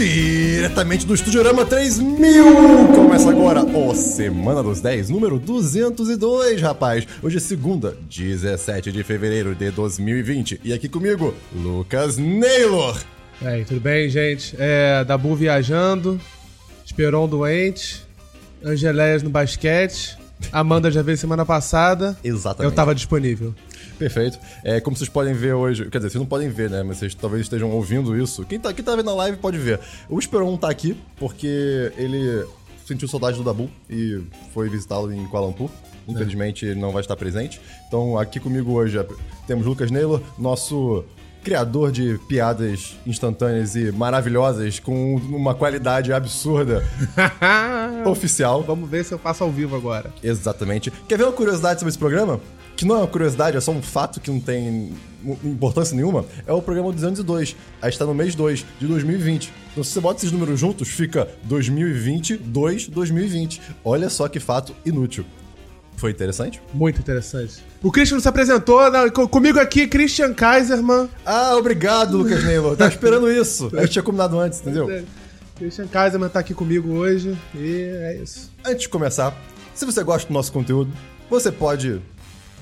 Diretamente do Estudiorama 3000! Começa agora o Semana dos 10, número 202, rapaz. Hoje é segunda, 17 de fevereiro de 2020. E aqui comigo, Lucas Naylor. E aí, tudo bem, gente? É, Dabu viajando, Esperon doente, Angeléias no basquete, Amanda já veio semana passada. Exatamente. Eu tava disponível. Perfeito. É, como vocês podem ver hoje, quer dizer, vocês não podem ver, né? Mas vocês talvez estejam ouvindo isso. Quem tá, quem tá vendo a live pode ver. O Esperon tá aqui porque ele sentiu saudade do Dabu e foi visitá-lo em Kuala Lumpur. Infelizmente, ele não vai estar presente. Então, aqui comigo hoje é- temos Lucas Naylor, nosso criador de piadas instantâneas e maravilhosas com uma qualidade absurda oficial. Vamos ver se eu faço ao vivo agora. Exatamente. Quer ver uma curiosidade sobre esse programa? Que não é uma curiosidade, é só um fato que não tem importância nenhuma. É o programa 202. Aí está no mês 2 de 2020. Então, se você bota esses números juntos, fica 2020, 2, 2020. Olha só que fato inútil. Foi interessante? Muito interessante. O Christian se apresentou, comigo aqui, Christian Kaiserman. Ah, obrigado, Lucas Neylor. Tava esperando isso. A gente tinha combinado antes, entendeu? Christian Kaiserman tá aqui comigo hoje e é isso. Antes de começar, se você gosta do nosso conteúdo, você pode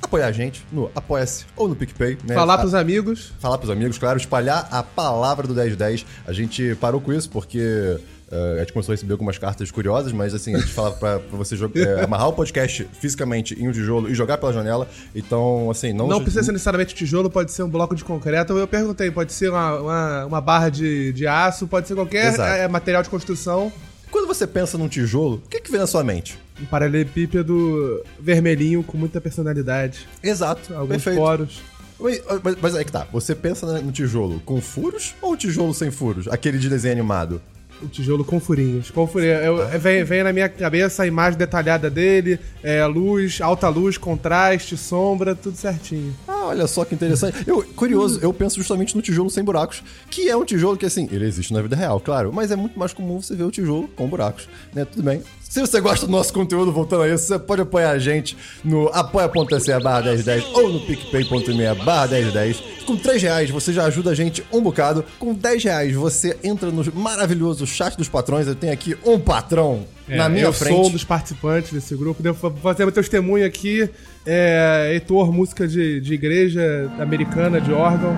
apoiar a gente no Apoia-se ou no PicPay. Né? Falar A- pros amigos. falar pros amigos, claro, espalhar a palavra do 1010. A gente parou com isso porque eh, a gente começou a receber algumas cartas curiosas, mas assim, a gente falava pra, pra você jogar, eh, amarrar o podcast fisicamente em um tijolo e jogar pela janela. Então, assim, não. Não precisa ser necessariamente tijolo, pode ser um bloco de concreto. Eu perguntei, pode ser uma, uma, uma barra de, de aço, pode ser qualquer é, material de construção. Quando você pensa num tijolo, o que, que vem na sua mente? Um paralelepípedo vermelhinho com muita personalidade. Exato, Alguns perfeito. poros. Mas, mas, aí que tá, você pensa no tijolo com furos ou tijolo sem furos? Aquele de desenho animado? O tijolo com furinhos. Com furinhos. Eu, vem, vem na minha cabeça a imagem detalhada dele, é, luz, alta luz, contraste, sombra, tudo certinho. Ah, olha só que interessante. Eu, curioso, eu penso justamente no tijolo sem buracos, que é um tijolo que, assim, ele existe na vida real, claro, mas é muito mais comum você ver o tijolo com buracos, né? Tudo bem. Se você gosta do nosso conteúdo, voltando a isso, você pode apoiar a gente no apoia.se barra 1010 ou no picpay.me barra 1010. Com 3 reais você já ajuda a gente um bocado. Com 10 reais você entra no maravilhoso chat dos patrões. Eu tenho aqui um patrão na minha É, eu frente. sou um dos participantes desse grupo. Devo fa- fazer meu testemunho aqui. É, Heitor, música de, de igreja americana, de órgão.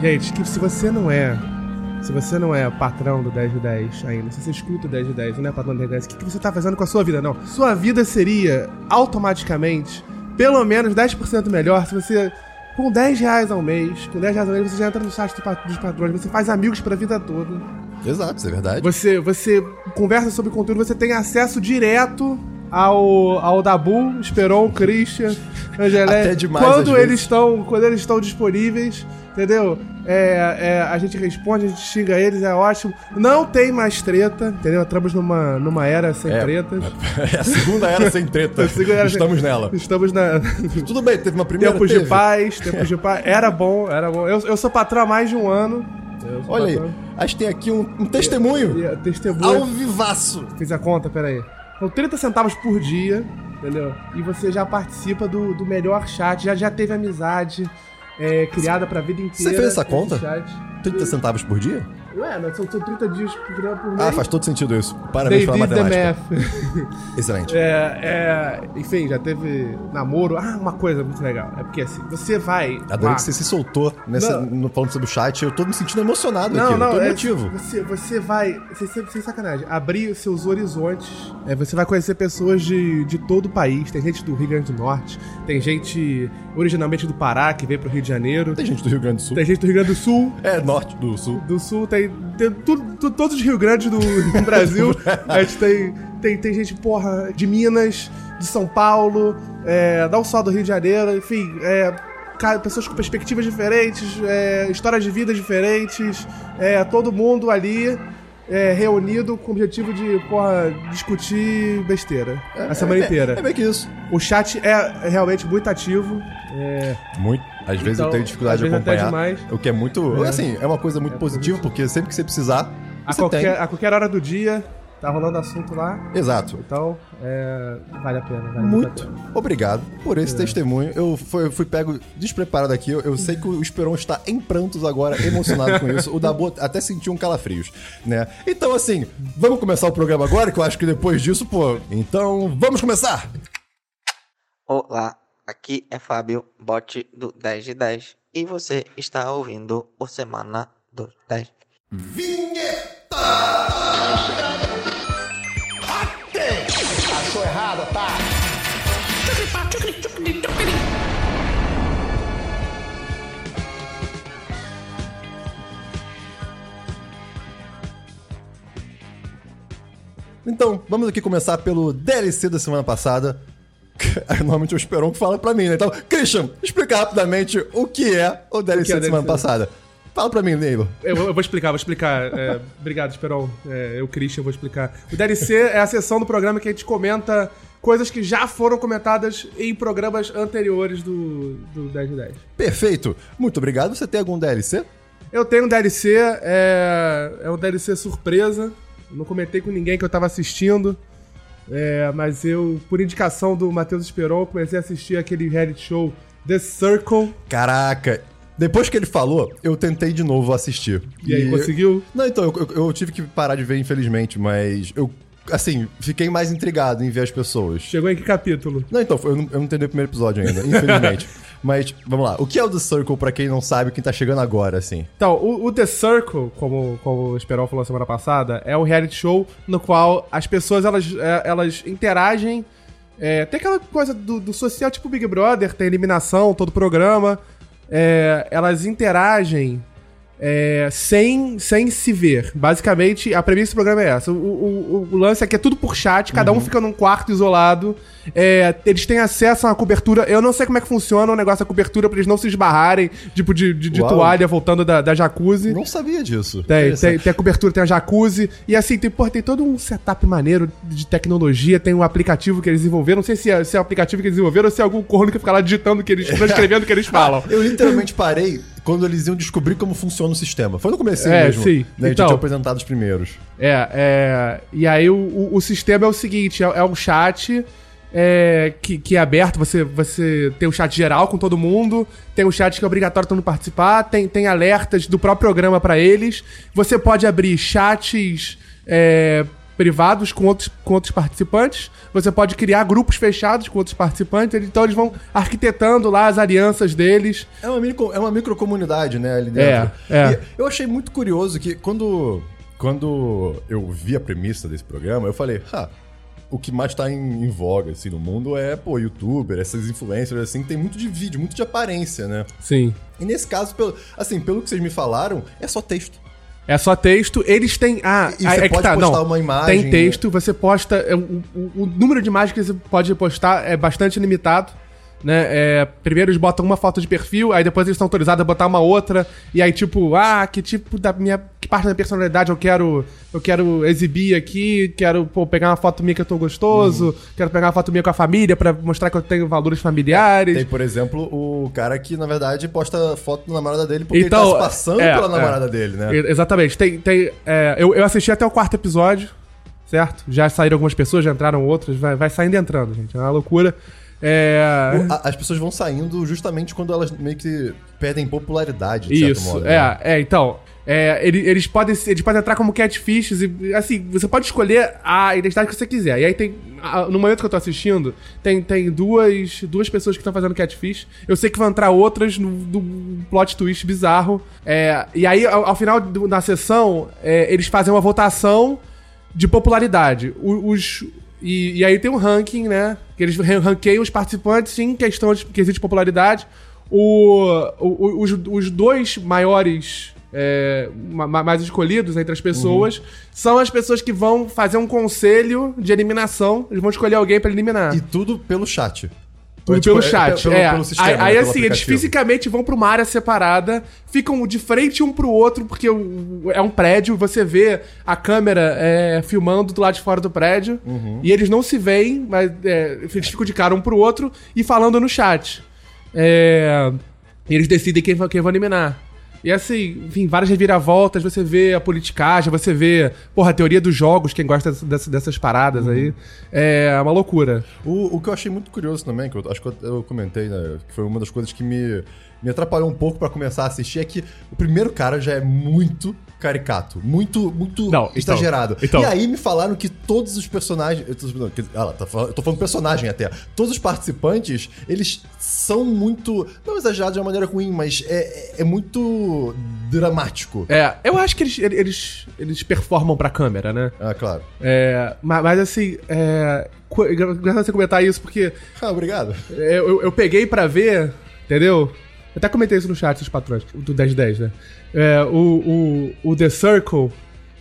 Gente, que se você não é. Se você não é patrão do 10 de 10 ainda, se você escuta o 10 de 10 e não é patrão do 10 de 10, o que, que você tá fazendo com a sua vida? Não. Sua vida seria automaticamente pelo menos 10% melhor se você. Com 10 reais ao mês, com 10 reais ao mês, você já entra no site dos patrões, você faz amigos pra vida toda. Exato, isso é verdade. Você, você conversa sobre conteúdo, você tem acesso direto ao, ao Dabu, Esperon, Christian, Angelé. Até demais, quando vezes. eles estão, quando eles estão disponíveis, entendeu? É, é, a gente responde, a gente xinga eles, é ótimo. Não tem mais treta, entendeu? Entramos numa, numa era sem É. tretas. É a segunda era sem treta. Era sem- Estamos nela. Estamos na Tudo bem, teve uma primeira. tempos de teve. paz, tempos de paz. Era bom, era bom. Eu, eu sou patrão há mais de um ano. Olha aí, patrão. a gente tem aqui um, um testemunho E, é, testemunho. ao vivaço. Fiz a conta, peraí. São 30 centavos por dia, entendeu? E você já participa do, do melhor chat, já, já teve amizade é, criada pra vida inteira. Você fez essa conta? Chat. 30 centavos por dia? Ué, não, são, são 30 dias por, por mês. Ah, faz todo sentido isso. Parabéns pela matemática. Excelente. É, é, enfim, já teve namoro. Ah, uma coisa muito legal. É porque assim, você vai. Adorei lá- que você se soltou nessa, Não. no, falando sobre o chat. Eu tô me sentindo emocionado aqui. Não, eu não, tô é, emotivo. você, você vai, sem, sem, sem sacanagem, abrir os seus horizontes. É, você vai conhecer pessoas de, de todo o país. Tem gente do Rio Grande do Norte, tem gente originalmente do Pará, que veio pro Rio de Janeiro. Tem gente do Rio Grande do Sul. Tem gente do Rio Grande do Sul, É, norte do sul. do Sul, tem, tem tudo, tu- todos os Rio Grandes do, do Brasil. A gente tem, tem, tem gente, porra, de Minas, de São Paulo, é, não só do Rio de Janeiro, enfim, é, pessoas com perspectivas diferentes, é, histórias de vida diferentes, é, todo mundo ali é, reunido com o objetivo de, porra, discutir besteira a semana é, inteira. É, bem que isso. O chat é realmente muito ativo. É, Muito. Às vezes eu Então, tenho dificuldade de acompanhar. O que é muito. É. Assim, é uma coisa muito positiva, porque sempre que você precisar, a, você qualquer, tem. a qualquer hora do dia, Tá rolando assunto lá. Exato. Então, é, vale a pena. Vale a Muito pena. obrigado por esse testemunho. Eu fui, fui pego despreparado aqui. Eu, eu sei que o Esperon está em prantos agora, emocionado com isso. O Dabu até sentiu um calafrios, né? Então, assim, vamos começar o programa agora, que eu acho que depois disso, pô. Então, vamos começar! Olá, aqui é Fábio, bot do 10 de 10, e você está ouvindo o Semana do 10. Achou errado, tá? Então, vamos aqui começar pelo DLC da semana passada. Normalmente é o Esperon que fala pra mim, né? Então, Christian, explica rapidamente o que é o DLC é o da semana DLC? passada. Fala pra mim, Neilo. Eu, vou- eu vou explicar, vou explicar. É, obrigado, Esperon. É, eu, Christian, vou explicar. O DLC é a sessão do programa que a gente comenta coisas que já foram comentadas em programas anteriores do, do 10 de 10. Perfeito. Muito obrigado. Você tem algum DLC? Eu tenho um DLC, é, é um DLC surpresa. Eu não comentei com ninguém que eu tava assistindo. É, mas eu, por indicação do Matheus Esperon, comecei a assistir aquele reality show The Circle. Caraca. Depois que ele falou, eu tentei de novo assistir. E aí, conseguiu? Não, então, eu, eu- eu tive que parar de ver, infelizmente, mas eu, assim, fiquei mais intrigado em ver as pessoas. Chegou em que capítulo? Não, então, eu não, eu não entendi o primeiro episódio ainda, infelizmente. mas, vamos lá. O que é o The Circle, pra quem não sabe, quem tá chegando agora, assim? Então, o, o The Circle, como, como o Esperon falou semana passada, é um reality show no qual as pessoas elas, é, elas interagem. é, tem aquela coisa do, do social tipo Big Brother, tem eliminação, todo programa. É, elas interagem é, sem, sem se ver. Basicamente, a premissa do programa é essa. O, o, o- lance é que é tudo por chat, cada um fica num quarto isolado. É, eles têm acesso a uma cobertura. Eu não sei como é que funciona o negócio da cobertura pra eles não se esbarrarem, tipo de, de, de toalha voltando da, da jacuzzi. Não sabia disso. Tem, tem, tem a cobertura, tem a jacuzzi. E assim, tem, porra, tem todo um setup maneiro de tecnologia. Tem um aplicativo que eles desenvolveram. Não sei se é, se é o aplicativo que eles desenvolveram ou se é algum corno que fica lá digitando o que eles. transcrevendo o que eles falam. Eu literalmente parei quando eles iam descobrir como funciona o sistema. Foi no começo É, mesmo. sim. Né? Então- Então... tinha apresentado os primeiros. É, é. E aí o, o, o sistema é o seguinte: é, é um chat. É, que, que é aberto, você, você tem o chat geral com todo mundo, tem o chat que é obrigatório todo mundo participar, tem, tem alertas do próprio programa pra eles. Você pode abrir chats é, privados com outros, com outros participantes, você pode criar grupos fechados com outros participantes, então eles vão arquitetando lá as alianças deles. É uma, micro, é uma microcomunidade, né, ali dentro. É, é. E eu achei muito curioso que quando, quando eu vi a premissa desse programa, eu falei, ah, o que mais tá em, em voga, assim, no mundo é, pô, youtuber, essas influencers, assim, tem muito de vídeo, muito de aparência, né? Sim. E nesse caso, pelo, assim, pelo que vocês me falaram, é só texto. É só texto, eles têm. Ah, E você é que pode tá, postar não. uma imagem, Tem texto, você posta. é, o, o- o número de imagens que você pode postar é bastante limitado. Né? É, primeiro eles botam uma foto de perfil, aí depois eles estão autorizados a botar uma outra, e aí, tipo, ah, que tipo da minha. Que parte da minha personalidade eu quero. Eu quero exibir aqui, quero pô, pegar uma foto minha que eu tô gostoso, Uhum. quero pegar uma foto minha com a família pra mostrar que eu tenho valores familiares. Tem, por exemplo, o cara que, na verdade, posta foto da namorada dele porque Então, ele tá se passando é, pela é. namorada dele, né? Exatamente. Tem, tem, é, eu, eu assisti até o quarto episódio, certo? Já saíram algumas pessoas, já entraram outras, vai, vai saindo e entrando, gente. É uma loucura. É, As pessoas vão saindo justamente quando elas meio que perdem popularidade, de certo isso, modo. é, né? é, então. é, ele- eles, podem, eles podem entrar como catfishes e, assim, você pode escolher a identidade que você quiser. E aí tem, no momento que eu tô assistindo, tem, tem duas, duas pessoas que estão fazendo catfish. Eu sei que vão entrar outras no, no plot twist bizarro. É, e aí, ao, ao final do- da sessão, é, eles fazem uma votação de popularidade. Os, e, e aí tem um ranking, né? Que eles ran- ranqueiam os participantes em questão de quesito de popularidade. O, o- os, os dois maiores é, ma- ma- mais escolhidos entre as pessoas são as pessoas que vão fazer um conselho de eliminação. Eles vão escolher alguém pra eliminar. E tudo pelo chat. Tudo Tipo, pelo é- chat. pelo- é. pelo sistema, aí, né, aí, assim, eles aplicativo. fisicamente vão pra uma área separada, ficam de frente um pro outro, porque é um prédio, você vê a câmera é, filmando do lado de fora do prédio, Uhum. e eles não se veem, mas é, eles ficam de cara um pro outro e falando no chat. É, e eles decidem quem, quem vão eliminar. E assim, enfim, várias reviravoltas, você vê a politicagem, você vê, porra, a teoria dos jogos, quem gosta dessas, dessas paradas aí. É uma loucura. O, o que eu achei muito curioso também, que eu acho que eu, eu comentei, né? Que foi uma das coisas que me, me atrapalhou um pouco pra começar a assistir, é que o primeiro cara já é muito caricato. Muito, muito Não, então, exagerado. então. E aí me falaram que todos os personagens. Eu tô, não, que- ah, lá, tá falando- eu tô falando personagem até. Todos os participantes, eles são muito. Não exagerados de uma maneira ruim, mas é, é muito dramático. É, eu acho que eles, eles, eles performam pra câmera, né? Ah, claro. É, mas, mas assim, é. co- Engraçado você comentar isso, porque Ah, obrigado. É, Eu, eu peguei pra ver, entendeu? Eu até comentei isso no chat dos patrões, do 1010, né? É, o, o, o The Circle.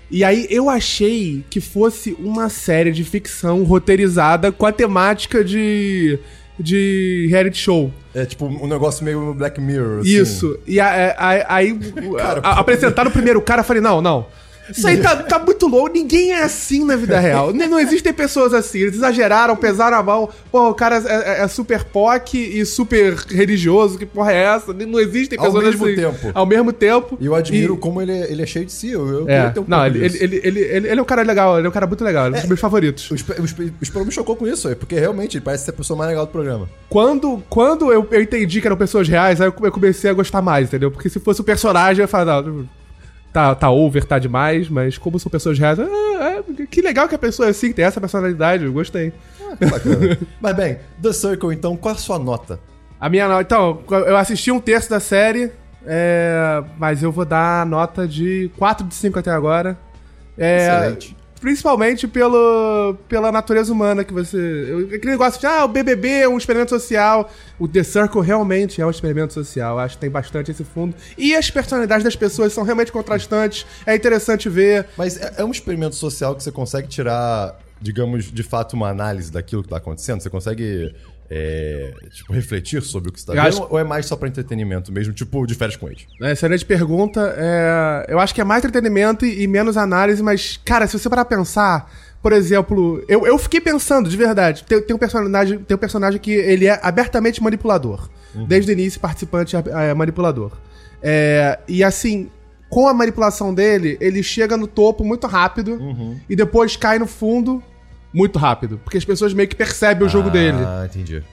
E aí eu achei que fosse uma série de ficção roteirizada com a temática de. de reality show. É tipo um negócio meio Black Mirror. assim. Isso. E é, aí o- Cara, a- apresentaram o primeiro cara, eu falei, não, não. Isso aí tá, tá muito louco, ninguém é assim na vida real. Não existem pessoas assim. Eles exageraram, pesaram a mão. Pô, o cara é, é- é super POC e super religioso. Que porra é essa? Não existem Ao pessoas mesmo assim. tempo. Ao mesmo tempo. E eu admiro E- como ele, é- ele é cheio de si. Eu, eu É, um não, ele, disso. ele, ele, ele, ele é um cara legal, ele é um cara muito legal, ele é um dos meus favoritos. O o me chocou com isso, é, porque realmente ele parece ser a pessoa mais legal do programa. Quando, quando eu, eu entendi que eram pessoas reais, aí eu come- eu comecei a gostar mais, entendeu? Porque se fosse o personagem, eu ia falar, não, tá, tá over, tá demais, mas como são pessoas reais, ah, é, que legal que a pessoa é assim, que tem essa personalidade, eu gostei. Que bacana. Mas bem, The Circle, então, qual a sua nota? A minha nota. Então, eu assisti um terço da série, é, mas eu vou dar a nota de 4 de 5 até agora. É, Excelente. Principalmente pelo, pela natureza humana que você. Aquele negócio de, ah, o BBB é um experimento social. O The Circle realmente é um experimento social. Acho que tem bastante esse fundo. E as personalidades das pessoas são realmente contrastantes. É interessante ver. Mas é, é um experimento social que você consegue tirar, digamos, de fato, uma análise daquilo que tá acontecendo? Você consegue, é, tipo, refletir sobre o que tá Eu vendo? acho- Ou é mais só pra entretenimento mesmo, tipo, de férias com eles? É, Excelente pergunta. É, eu acho que é mais entretenimento e, e menos análise, mas, cara, se você parar pra pensar, por exemplo, eu, eu fiquei pensando, de verdade, tem, tem um personagem, tem um personagem que ele é abertamente manipulador. Desde o início, participante é, é manipulador. É, e assim, com a manipulação dele, ele chega no topo muito rápido e depois cai no fundo muito rápido. Porque as pessoas meio que percebem o jogo dele. Ah, entendi.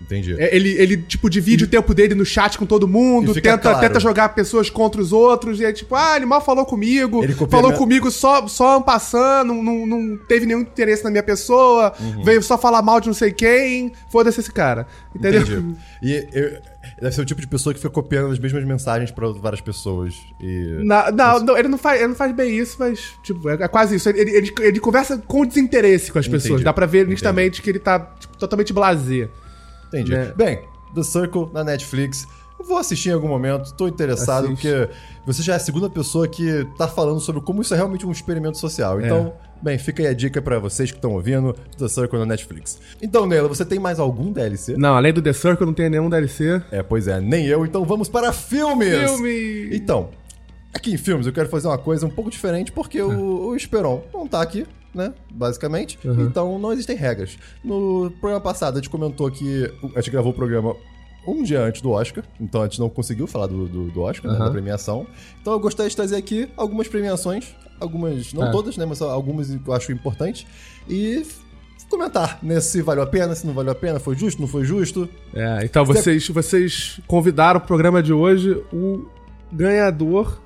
Entendi. É, Ele, ele, tipo, divide o tempo dele no chat com todo mundo, E tenta, claro. tenta jogar pessoas contra os outros, e é tipo, ah, ele mal falou comigo, falou minha- comigo só, só passando, não, não, não teve nenhum interesse na minha pessoa, Uhum. veio só falar mal de não sei quem, foda-se esse cara. Entendeu? Entendi. E eu- deve ser o tipo de pessoa que fica copiando as mesmas mensagens pra várias pessoas. E. Na- não, não, ele não, faz, ele não faz bem isso, mas, tipo, é, é quase isso. Ele, ele, ele conversa com desinteresse com as Entendi. pessoas. Dá pra ver Entendi. nitidamente que ele tá tipo, totalmente blasé. Entendi. Né? Bem, The Circle na Netflix. Eu vou assistir em algum momento, tô interessado, Assiste. porque você já é a segunda pessoa que tá falando sobre como isso é realmente um experimento social. Então, bem, fica aí a dica pra vocês que estão ouvindo The Circle na Netflix. Então, Neila, você tem mais algum DLC? Não, além do The Circle, não tem nenhum DLC. É, pois é, nem eu, então vamos para filmes! Filme! Então, aqui em filmes eu quero fazer uma coisa um pouco diferente, porque o, o Esperon não tá aqui, né? Basicamente. Uhum. Então não existem regras. No programa passado a gente comentou que. A gente gravou o programa um dia antes do Oscar, então a gente não conseguiu falar do, do, do Oscar, né, Uhum. da premiação. Então eu gostaria de trazer aqui algumas premiações, algumas, não Ah. todas, né? Mas algumas que eu acho importantes. E comentar, né? Se valeu a pena, se não valeu a pena, foi justo, não foi justo. É, então vocês, vocês convidaram o programa de hoje o ganhador,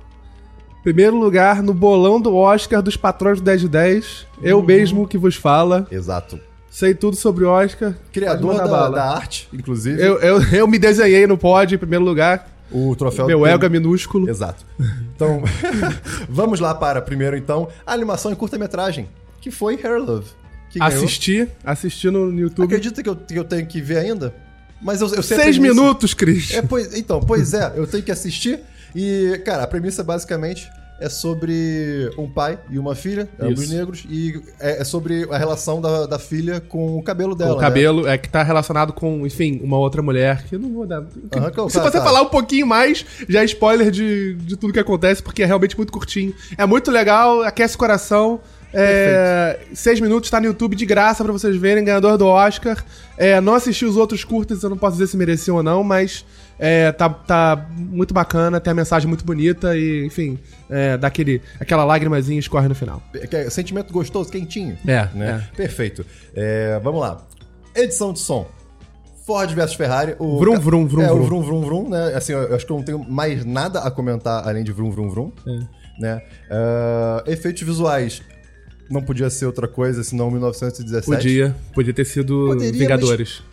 primeiro lugar no bolão do Oscar dos patrões do 10 de 10. Eu Uhum. mesmo que vos fala. Exato. Sei tudo sobre Oscar. Criador da, da arte, inclusive. Eu, eu, eu me desenhei no pódio em primeiro lugar. O troféu Meu ego é minúsculo. Exato. Então, vamos lá para primeiro, então, a animação em curta-metragem, que foi Hair Love. Que ganhou. Assisti, assisti no YouTube. Acredita que eu, que eu tenho que ver ainda? Mas eu, eu Seis minutos, Cris. É, pois, então, pois é, eu tenho que assistir. E, cara, a premissa basicamente é sobre um pai e uma filha, ambos Isso. negros, e é, é sobre a relação da, da filha com o cabelo dela. o cabelo é que tá relacionado com, enfim, uma outra mulher que eu não vou dar. Claro, Se tá, você tá. falar um pouquinho mais, já é spoiler de, de tudo que acontece, porque é realmente muito curtinho. É muito legal, aquece o coração. É, seis minutos, tá no YouTube de graça pra vocês verem, ganhador do Oscar. É, não assisti os outros curtas, eu não posso dizer se mereceu ou não, mas é, tá, tá muito bacana, tem a mensagem muito bonita e, enfim, é, dá aquele, aquela lágrimazinha escorre no final. Que é sentimento gostoso, quentinho. É, né? Perfeito. É, vamos lá. Edição de som. Ford versus Ferrari. O Vrum, vrum, vrum, É, vrum. o vrum, vrum, vrum, né? Assim, eu acho que eu não tenho mais nada a comentar além de vrum, vrum, vrum. É. Né? Ah, efeitos visuais. Não podia ser outra coisa senão 1917. Podia, podia ter sido Poderia, Vingadores. Mas,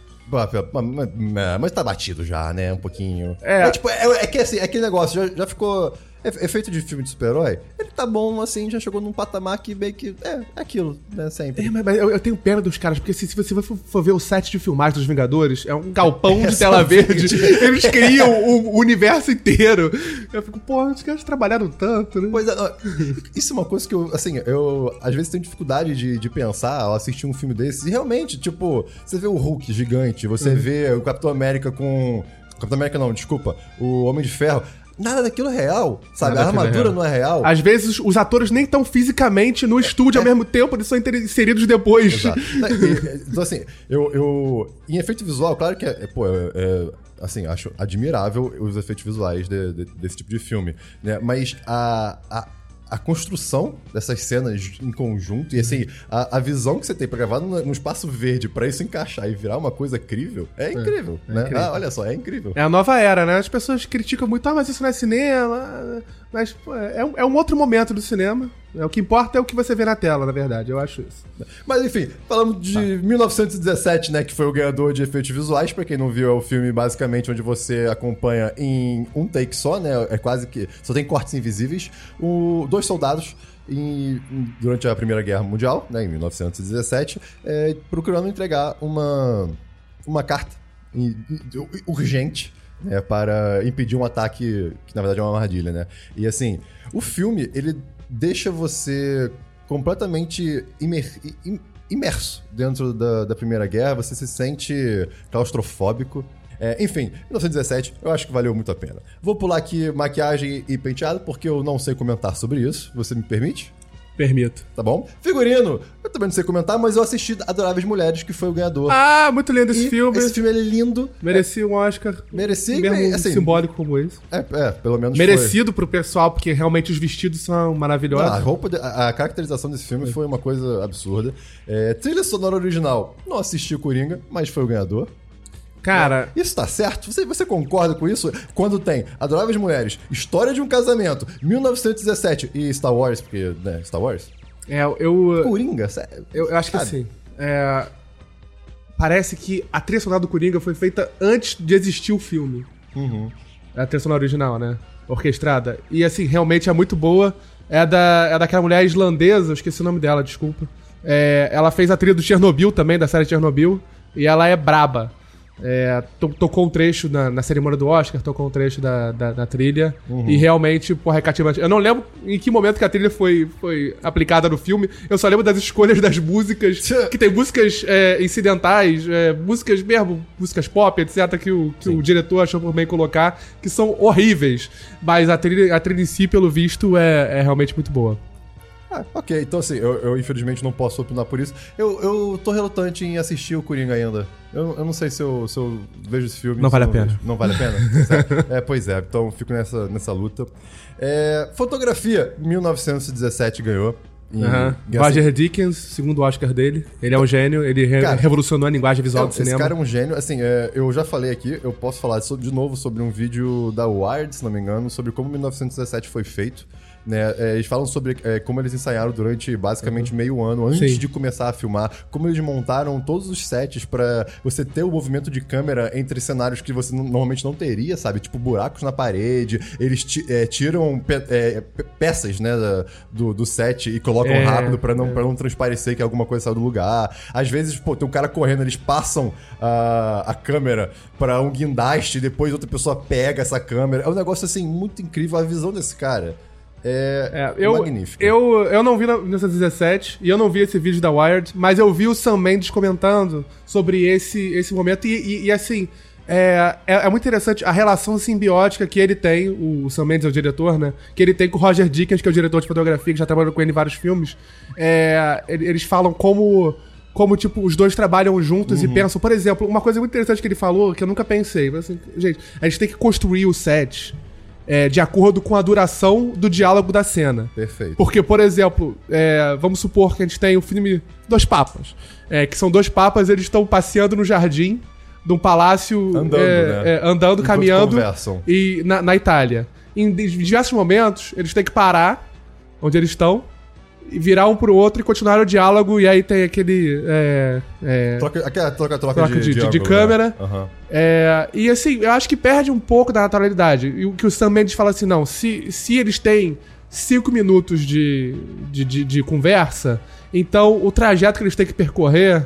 mas, tá batido já, né? Um pouquinho. É. tipo, é, é que assim, aquele negócio já, já ficou. Efe- Efeito de filme de super-herói, ele tá bom, assim, já chegou num patamar que meio que. É, é aquilo, né? Sempre. É, mas, mas eu, eu tenho pena dos caras, porque se, se você for, for ver o set de filmagem dos Vingadores, é um galpão É de tela verde. Eles criam o, o universo inteiro. Eu fico, pô, os caras trabalharam tanto, né? Pois é, isso é uma coisa que eu, assim, eu às vezes tenho dificuldade de, de pensar ao assistir um filme desses. E realmente, tipo, você vê o Hulk gigante, você vê o Capitão América com. Capitão América não, desculpa. O Homem de Ferro. Nada daquilo é real, sabe? Nada a é armadura real. não é real. Às vezes os atores nem estão fisicamente no estúdio ao mesmo tempo, eles são inseridos depois. Exato. Então, assim, eu, eu. Em efeito visual, claro que é. é, Pô, é, é, assim, acho admirável os efeitos visuais de- de- desse tipo de filme, né? Mas a. a a construção dessas cenas em conjunto e assim, a, a visão que você tem pra gravar num, num espaço verde pra isso encaixar e virar uma coisa crível é incrível, né? incrível. Ah, olha só, é incrível. É a nova era, né? As pessoas criticam muito, ah, mas isso não é cinema. Mas pô, é, um, é um outro momento do cinema. É, o que importa é o que você vê na tela, na verdade. Eu acho isso. Mas enfim, falando de 1917, né, que foi o ganhador de efeitos visuais, pra quem não viu, é o filme basicamente onde você acompanha em um take só, né, é quase que só tem cortes invisíveis, o, dois soldados em- durante a Primeira Guerra Mundial, né, em 1917, é, procurando entregar uma, uma carta em- em- urgente né, para impedir um ataque que na verdade é uma armadilha, né? E assim, o filme ele deixa você completamente imer- im- imerso dentro da, da Primeira Guerra, você se sente claustrofóbico. É, enfim, 1917, eu acho que valeu muito a pena. Vou pular aqui maquiagem e penteado, porque eu não sei comentar sobre isso. Você me permite? Permito. Tá bom? Figurino, eu também não sei comentar, mas eu assisti Adoráveis Mulheres, que foi o ganhador. Ah, muito lindo esse E filme. Esse filme é lindo. Merecia um Oscar. Merecia, mesmo assim, simbólico como esse. É, é, pelo menos foi. Merecido pro pessoal, porque realmente os vestidos são Não, maravilhosos. a roupa, de- a, a caracterização desse filme foi uma coisa absurda. É, trilha sonora original, não assisti o Coringa, mas foi o ganhador. Cara, Isso tá certo? Você, você concorda com isso? Quando tem Adoráveis Mulheres, História de um Casamento, 1917 e Star Wars, porque, né, Star Wars? É, eu, Coringa, sério. eu, eu acho que assim. é, parece que a trilha sonora do Coringa foi feita antes de existir o filme. Uhum. A trilha sonora original, né? Orquestrada. E assim, realmente é muito boa. É, da, é daquela mulher islandesa, eu esqueci o nome dela, desculpa. É, ela fez a trilha do Chernobyl também, da série Chernobyl. E ela é braba. É, to- tocou um trecho na, na cerimônia do Oscar, tocou um trecho da, da, da trilha. E realmente, porra, é cativante. Eu não lembro em que momento que a trilha foi, foi aplicada no filme. Eu só lembro das escolhas das músicas. que tem músicas é, incidentais, é, músicas mesmo, músicas pop, etc., que, o, que o diretor achou por bem colocar, que são horríveis. Mas a trilha, a trilha em si, pelo visto, é, é realmente muito boa. Ah, ok, então assim, eu, eu, infelizmente não posso opinar por isso. Eu, eu tô relutante em assistir o Coringa ainda. Eu, eu não sei se eu, se eu vejo esse filme. Não vale eu a pena. vejo. Não vale a pena? Sério? é, pois é, então fico nessa, nessa luta. É, fotografia, 1917 ganhou. E- Aham. e assim, Roger Dickens, segundo Oscar dele. Ele é um gênio, ele re- Cara, revolucionou a linguagem visual do esse cinema. cara é um gênio. Assim, é, eu já falei aqui, eu posso falar de novo sobre um vídeo da Wired, se não me engano, sobre como 1917 foi feito. Né? É, eles falam sobre é, como eles ensaiaram durante basicamente meio ano antes Uhum. Sim. de começar a filmar, como eles montaram todos os sets pra você ter o movimento de câmera entre cenários que você normalmente não teria, sabe? Tipo buracos na parede, eles é, tiram pe- é, pe- peças né, do, do set e colocam É, rápido pra não, pra não transparecer que alguma coisa saiu do lugar. Às vezes, pô, tem um cara correndo, eles passam a, a câmera pra um guindaste e depois outra pessoa pega essa câmera. É um negócio, assim, muito incrível. A visão desse cara é, É, eu, magnífica. eu, eu não vi na 1917 e eu não vi esse vídeo da Wired, mas eu vi o Sam Mendes comentando sobre esse, esse momento e, e- e, assim, É, é, é muito interessante a relação simbiótica que ele tem, o, o Sam Mendes é o diretor, né? Que ele tem com o Roger Dickens, que é o diretor de fotografia, que já trabalhou com ele em vários filmes. É, ele- eles falam como, como, tipo, os dois trabalham juntos e pensam. Por exemplo, uma coisa muito interessante que ele falou, que eu nunca pensei. mas, Assim, gente, a gente tem que construir o set é, de acordo com a duração do diálogo da cena. Perfeito. Porque, por exemplo, é, vamos supor que a gente tem o filme Dois Papas. é, que são dois papas, eles estão passeando no jardim de um palácio. Andando, é, né? é, andando, Enquanto caminhando. conversam. E na, na Itália. Em di- diversos momentos, eles têm que parar onde eles estão. E virar um pro outro e continuar o diálogo. E aí tem aquele. é, é, Troca, aquela troca-troca Troca de, de- de ângulo, câmera. Né? Aham. é, e assim, eu acho que perde um pouco da naturalidade. E o que o Sam Mendes fala assim, não, se, se eles têm cinco minutos de, de, de, de conversa, então o trajeto que eles têm que percorrer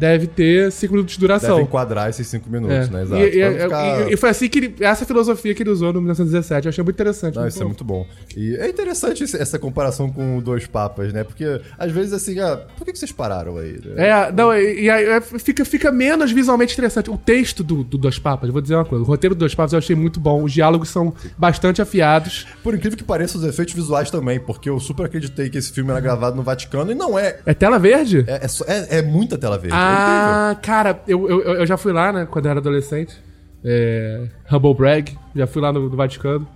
deve ter cinco minutos de duração. Deve enquadrar esses cinco minutos, É. né? Exato. E, e- Pra ficar- e- e foi assim que ele, essa filosofia que ele usou no 1917. Eu achei muito interessante. Não, isso é muito bom. E é interessante essa comparação com o Dois Papas, né? Porque, às vezes, assim, ah, por que vocês pararam aí? É, não, e, e aí é, fica, fica menos visualmente interessante. O texto do, do Dois Papas, vou dizer uma coisa, o roteiro do Dois Papas eu achei muito bom. Os diálogos são bastante afiados. Por incrível que pareça, os efeitos visuais também, porque eu super acreditei que esse filme era gravado no Vaticano e não é. É tela verde? É, é, é- é muita tela verde. é Ah, cara, eu, eu, eu já fui lá, né, quando eu era adolescente. É, Humble Brag, já fui lá no, no Vaticano.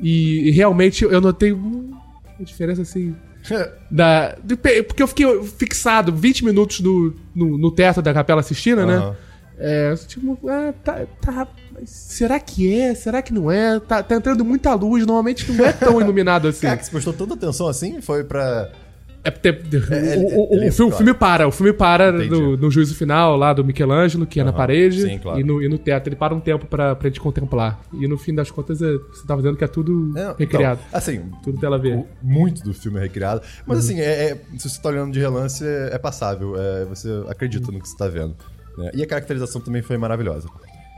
E, e realmente eu notei uma diferença assim. Da, de porque eu fiquei fixado 20 minutos no, no, no teto da Capela Sistina, né? Aham. É, tipo, ah, tá, tá. será que é? Será que não é? Tá, tá entrando muita luz, normalmente não é tão iluminado assim. Cara, que você prestou tanta atenção assim foi pra. É É, o- o- o filme, o filme para, o filme para no, no juízo final lá do Michelangelo, que é na Aham, parede, sim, claro. e, no, e no teatro. Ele para um tempo pra, pra gente contemplar. E no fim das contas, é, você tá vendo que é tudo É, recriado. então, assim, tudo tela verde. o- muito do filme é recriado. Mas Uhum. assim, é, é- se você tá olhando de relance, é, é passável. é, você acredita no que você tá vendo. né? E a caracterização também foi maravilhosa.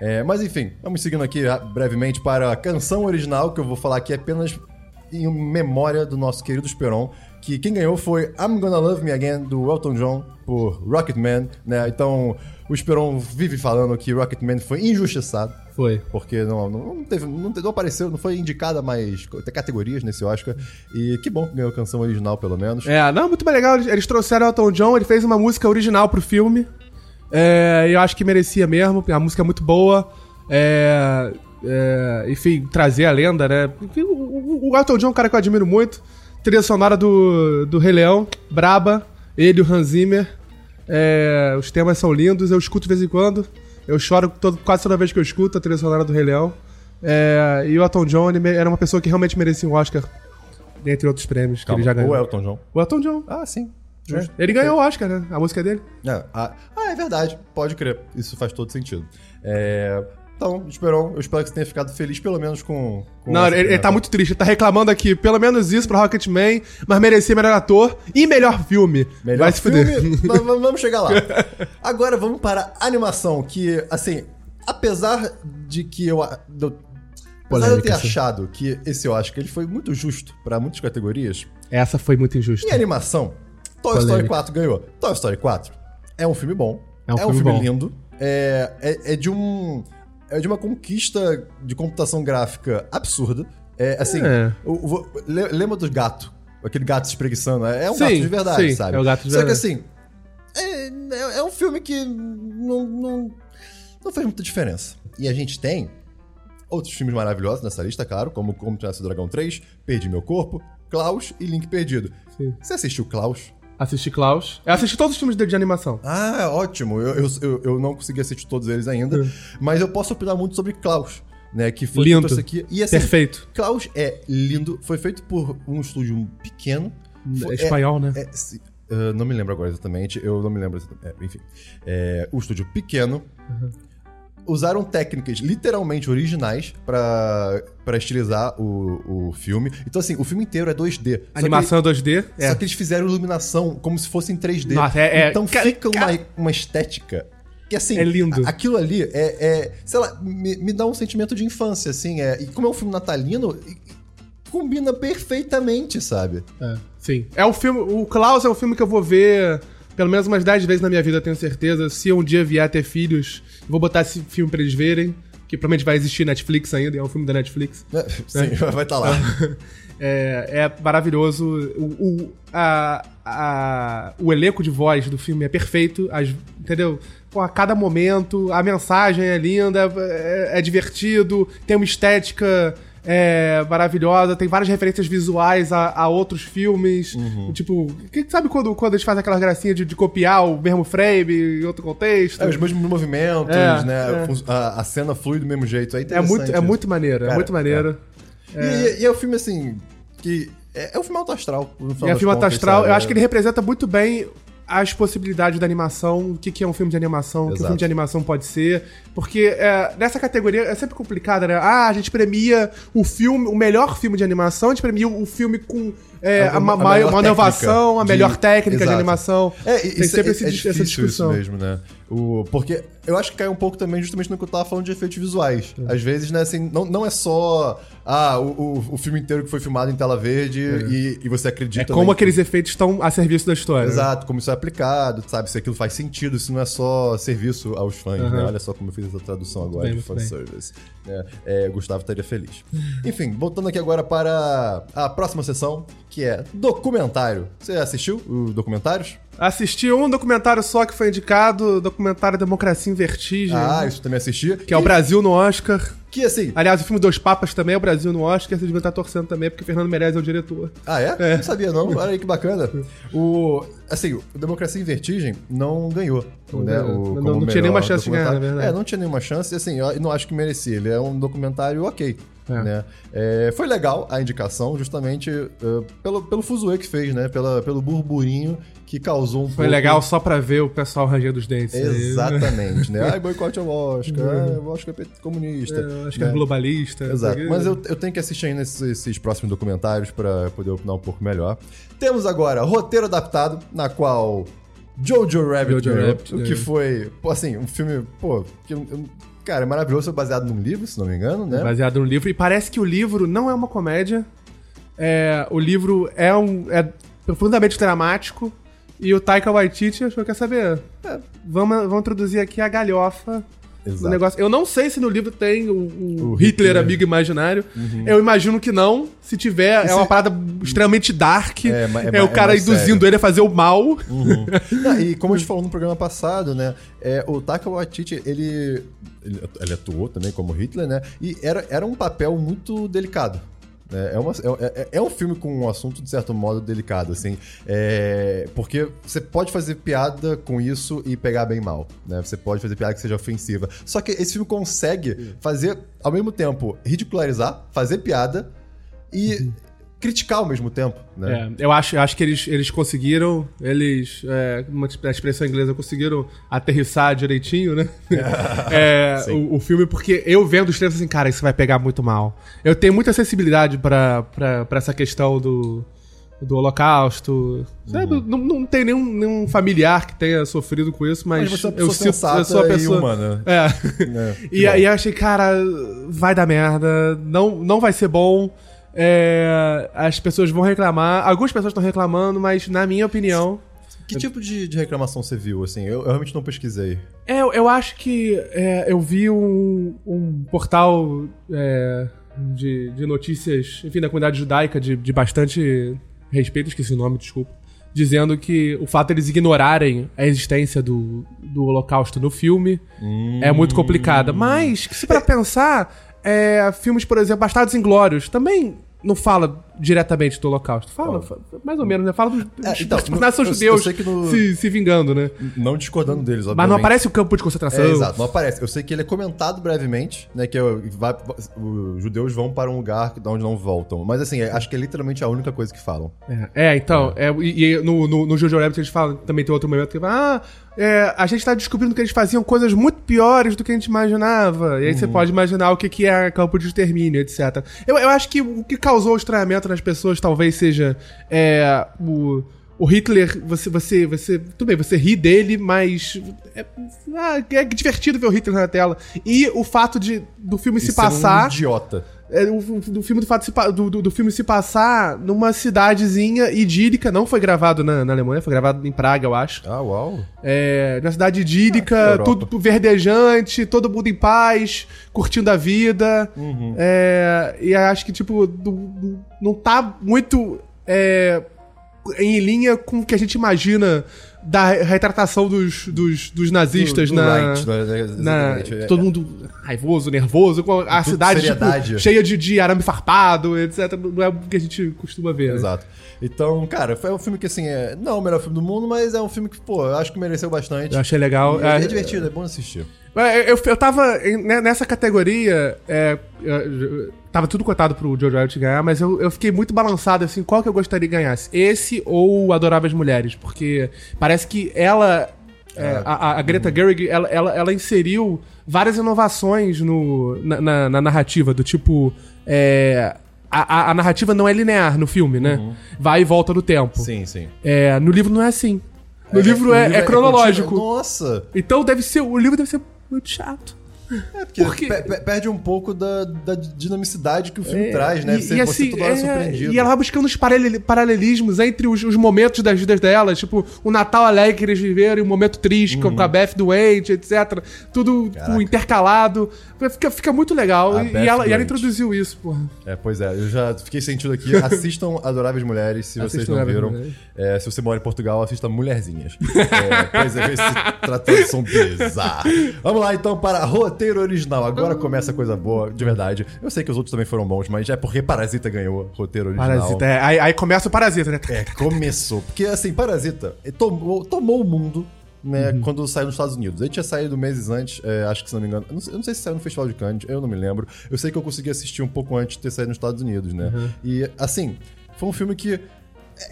É, mas enfim, vamos seguindo aqui brevemente para a canção original, que eu vou falar aqui apenas em memória do nosso querido Esperon, que quem ganhou foi I'm Gonna Love Me Again, do Elton John, por Rocketman, né? Então, o Esperon vive falando que Rocketman foi injustiçado. Foi. Porque não, não, não teve, não, não apareceu, não foi indicada mais categorias nesse Oscar. E que bom que ganhou a canção original, pelo menos. É, não, muito mais legal. Eles, trouxeram Elton John, ele fez uma música original pro filme. É, eu acho que merecia mesmo, a música é muito boa. É, é, enfim, trazer a lenda, né? Enfim, o, o- o Elton John é um cara que eu admiro muito. Trilha sonora do, do Rei Leão, braba. Ele e o Hans Zimmer. É, os temas são lindos, eu escuto de vez em quando. Eu choro todo- quase toda vez que eu escuto a trilha sonora do Rei Leão. É, e o Elton John era uma pessoa que realmente merecia um Oscar, dentre outros prêmios que Calma, ele já ganhou. o Elton John. O Elton John. Ah, sim. É. Ele ganhou o Oscar, né? A música dele. É, ah, é verdade. Pode crer. Isso faz todo sentido. É, então, Esperon, eu espero que você tenha ficado feliz, pelo menos com. com Não, ele, ele tá muito triste. Ele tá reclamando aqui, pelo menos isso pra Rocketman, mas merecia melhor ator e melhor filme. Melhor Vai se fuder. filme, vamos chegar lá. Agora vamos para a animação, que, assim, apesar de que eu. do- apesar de eu ter achado que esse Oscar ele foi muito justo para muitas categorias, Essa foi muito injusta. em animação, Toy Polêmica. Story 4 ganhou. Toy Story 4 é um filme bom. É um filme bom. lindo. É, é, é de um. É de uma conquista de computação gráfica absurda. É, assim, É. o- o- le- lembra do gato? Aquele gato espreguiçando. É é um Sim, gato de verdade, sim, sabe? é o gato de Só verdade. que assim, é, é- é um filme que não, não, não fez muita diferença. E a gente tem outros filmes maravilhosos nessa lista, claro, como Como Treinar Seu Dragão 3, Perdi Meu Corpo, Klaus e Link Perdido. Sim. Você assistiu Klaus? Assisti Klaus. Eu assisti todos os filmes dele de animação. Ah, ótimo. Eu, eu, eu, não consegui assistir todos eles ainda, mas eu posso opinar muito sobre Klaus, né? Que foi Lindo. aqui. E assim, Perfeito. Klaus é lindo, foi feito por um estúdio pequeno. Foi- É espanhol, né? é, se- eu não me lembro agora exatamente, eu não me lembro exatamente. é, enfim. É, o estúdio pequeno. Usaram técnicas literalmente originais pra pra estilizar o, o filme. Então, assim, o filme inteiro é 2D. Só que- Animação 2D. É. só que eles fizeram iluminação como se fosse em 3D. Nossa, é- é- Então ca- fica ca- uma, uma estética que, assim... É lindo. Aquilo ali é, é- sei lá, me, me dá um sentimento de infância, assim. É, e como é um filme natalino, combina perfeitamente, sabe? É, sim. É o filme. O Klaus é o filme que eu vou ver pelo menos umas 10 vezes na minha vida, eu tenho certeza. Se eu um dia vier a ter filhos, vou botar esse filme pra eles verem. Que provavelmente vai existir Netflix ainda, é um filme da Netflix. É, Sim, vai estar lá. É, é maravilhoso. O, o, a, a- o elenco de voz do filme é perfeito, as- entendeu? Pô, a cada momento, a mensagem é linda, é, é divertido, tem uma estética é, maravilhosa, tem várias referências visuais a, a outros filmes. Uhum. Tipo, que, sabe quando, quando eles fazem aquelas gracinhas de, de copiar o mesmo frame em outro contexto? É, os mesmos movimentos, É, né? é. A, a cena flui do mesmo jeito. É, É muito, é muito maneiro, é Cara, muito maneiro. E, e- e é um filme assim. que É, é um filme alto astral. no final E a das filme contas, astral, eu acho que ele representa muito bem as possibilidades da animação, o que, que é um filme de animação, o que um filme de animação pode ser. Porque é, nessa categoria é sempre complicada, né? Ah, a gente premia o filme, o melhor filme de animação, a gente premia o filme com é, A- a, a ma- melhor uma inovação, a de- melhor técnica de Exato. animação. É, Tem isso sempre é, esse é essa discussão. isso mesmo, né? O, porque eu acho que cai um pouco também justamente no que eu tava falando de efeitos visuais. É. Às vezes, né, assim, não, não é só ah, o, o, o filme inteiro que foi filmado em tela verde e, e você acredita... É como aqueles efeitos estão a serviço da história. né? Exato, como isso é aplicado, sabe? Se aquilo faz sentido, se não é só serviço aos fãs, né? Aham. Olha só como eu fiz essa tradução agora bem, de fanservice. Né? É, Gustavo estaria feliz. Enfim, voltando aqui agora para a próxima sessão, que é documentário. Você assistiu os documentários? Assisti um documentário só que foi indicado, documentário Democracia em Vertigem, Ah, isso também assisti. que é o Brasil no Oscar. Que assim. Aliás, o filme Dois Papas também é o Brasil no Oscar, você devia estar torcendo também, porque Fernando Meirelles é o diretor. Ah, é? Não sabia, não. Olha aí que bacana. O, assim, o Democracia em Vertigem não ganhou. Não né, o, Não- não tinha nenhuma chance de ganhar, na verdade. É, não tinha nenhuma chance. E assim, eu não acho que merecia. Ele é um documentário ok. É. Né? É, foi legal a indicação, justamente eh, pelo, pelo fuzuê que fez, né? Pela, pelo burburinho que causou um Foi pouco... legal só pra ver o pessoal rangendo os dentes. Exatamente, né? Ai, boicote ao Oscar, o Oscar é comunista. É, acho que né? é globalista. Exato, mas eu, eu tenho que assistir ainda esses, esses próximos documentários pra poder opinar um pouco melhor. Temos agora roteiro adaptado, na qual Jojo Rabbit Jojo ganhou, Rabbit, o é. que foi, assim, um filme, pô, que, eu- eu- cara, é maravilhoso, baseado num livro, se não me engano, né? Baseado no livro. E parece que o livro não é uma comédia. É, o livro é um. é profundamente dramático. E o Taika Waititi achou que quer saber. é, vamos, vamos introduzir aqui a galhofa Exato. negócio. Eu não sei se no livro tem o, o O Hitler, Hitler. amigo imaginário. Eu imagino que não. Se tiver, é uma parada extremamente dark. É, É, é o é cara mais induzindo sério. ele a fazer o mal. Não, e como a gente falou no programa passado, né? É, o Taika Waititi, ele, ele, ele atuou também como Hitler, né? E era, era um papel muito delicado. Né? É, uma, é, é- é um filme com um assunto, de certo modo, delicado, assim. É, porque você pode fazer piada com isso e pegar bem mal, né? Você pode fazer piada que seja ofensiva. Só que esse filme consegue fazer, ao mesmo tempo, ridicularizar, fazer piada e criticar ao mesmo tempo, né? É, eu acho, eu acho que eles, eles conseguiram, eles, é, uma expressão inglesa, conseguiram aterrissar direitinho, né? É, o, o filme, porque eu vendo os trailers assim, cara, isso vai pegar muito mal. Eu tenho muita sensibilidade pra essa questão do, do holocausto. Sabe, Uhum. não, não tem nenhum, nenhum familiar que tenha sofrido com isso, mas, Mas você é eu, sinto, eu sou a e pessoa... humana. É. Né? E aí eu achei, cara, vai dar merda, não, não vai ser bom. É, as pessoas vão reclamar. Algumas pessoas estão reclamando, mas na minha opinião. Que tipo de, de reclamação você viu, assim? Eu, eu realmente não pesquisei. É, eu, eu acho que é, eu vi um, um portal é, de, de notícias, enfim, da comunidade judaica de, de bastante respeito, esqueci o nome, desculpa. Dizendo que o fato deles ignorarem a existência do, do Holocausto no filme é muito complicada. Mas, que se para pensar, é, filmes, por exemplo, Bastardos Inglórios, também não fala diretamente do Holocausto. Fala, fa- mais ou menos, né? Fala dos, É, dos então, são eu- eu judeus sei que no- se, se vingando, né? Não discordando deles, obviamente. Mas não aparece o campo de concentração. É, exato, não aparece. Eu sei que ele é comentado brevemente, né? Que é vai- os judeus vão para um lugar de onde não voltam. Mas assim, é- acho que é literalmente a única coisa que falam. É, é, então, é, e, e no, no, no Jojo Rabbit eles falam, também tem outro momento que fala, ah, é, a gente tá descobrindo que eles faziam coisas muito piores do que a gente imaginava. E aí você pode imaginar o que, que é campo de extermínio, etc. Eu, eu acho que o que causou o estranhamento nas pessoas talvez seja é, o, o Hitler, você, você, você. Tudo bem, você ri dele, mas. É, ah, é divertido ver o Hitler na tela. E o fato de do filme E se ser um passar. idiota. É, do, filme do, fato se do, do- do filme se passar numa cidadezinha idílica. Não foi gravado na, na Alemanha, foi gravado em Praga, eu acho. Ah, uau. É, na cidade idílica, Ah, tudo verdejante, todo mundo em paz, curtindo a vida. Uhum. É, e acho que, tipo, do- não tá muito é, em linha com o que a gente imagina da retratação dos, dos, dos nazistas Do- do na. Reich, né? na- Exatamente. É. todo mundo raivoso, nervoso, com a cidade tipo, cheia de, de arame farpado, etc. Não é o que a gente costuma ver. né? Então, cara, foi um filme que, assim, é, não é o melhor filme do mundo, mas é um filme que, pô, eu acho que mereceu bastante. Eu achei legal. É, É- é divertido, é bom assistir. É, Eu, eu tava em- né, nessa categoria. é, eu- tava tudo cotado pro Jojo Rabbit ganhar, mas eu, eu fiquei muito balançado assim, qual que eu gostaria que ganhasse? Esse ou Adoráveis Mulheres? Porque parece que ela. é, a, a- a Greta Gerwig, ela, ela, ela inseriu várias inovações no, na, na- na narrativa, do tipo. é, a, a- a narrativa não é linear no filme, né? Vai e volta no tempo. Sim, sim. É, no livro não é assim. No livro o é, é cronológico. contínuo. Nossa! então deve ser. O livro deve ser muito chato. É porque Porque- pe- pe- perde um pouco da, da dinamicidade que o filme É, traz, né? E, Você, e você assim, toda hora é, surpreendido. e ela vai buscando os paralel- paralelismos entre os, os momentos das vidas dela, tipo, o Natal alegre que eles viveram e o momento triste com a Beth doente, etc. Tudo Caraca. intercalado. Fica, fica muito legal. A E, e ela, e ela introduziu isso, porra. É, pois é, eu já fiquei sentindo aqui. Assistam Adoráveis Mulheres, se vocês Assistam não Adoráveis viram. É, se você mora em Portugal, assista Mulherzinhas. É, pois é, esse tradução bizarra. Vamos lá então para roteiro original. Agora começa a coisa boa, de verdade. Eu sei que os outros também foram bons, mas é porque Parasita ganhou roteiro original. Parasita. é, aí, aí começa o Parasita, né? É, começou. Porque, assim, Parasita eh, tomou, tomou o mundo, né, Uhum. quando saiu nos Estados Unidos. Ele tinha saído meses antes, é, acho que se não me engano. Eu não, sei, eu não sei se saiu no Festival de Cannes, eu não me lembro. Eu sei que eu consegui assistir um pouco antes de ter saído nos Estados Unidos, né? Uhum. E, assim, foi um filme que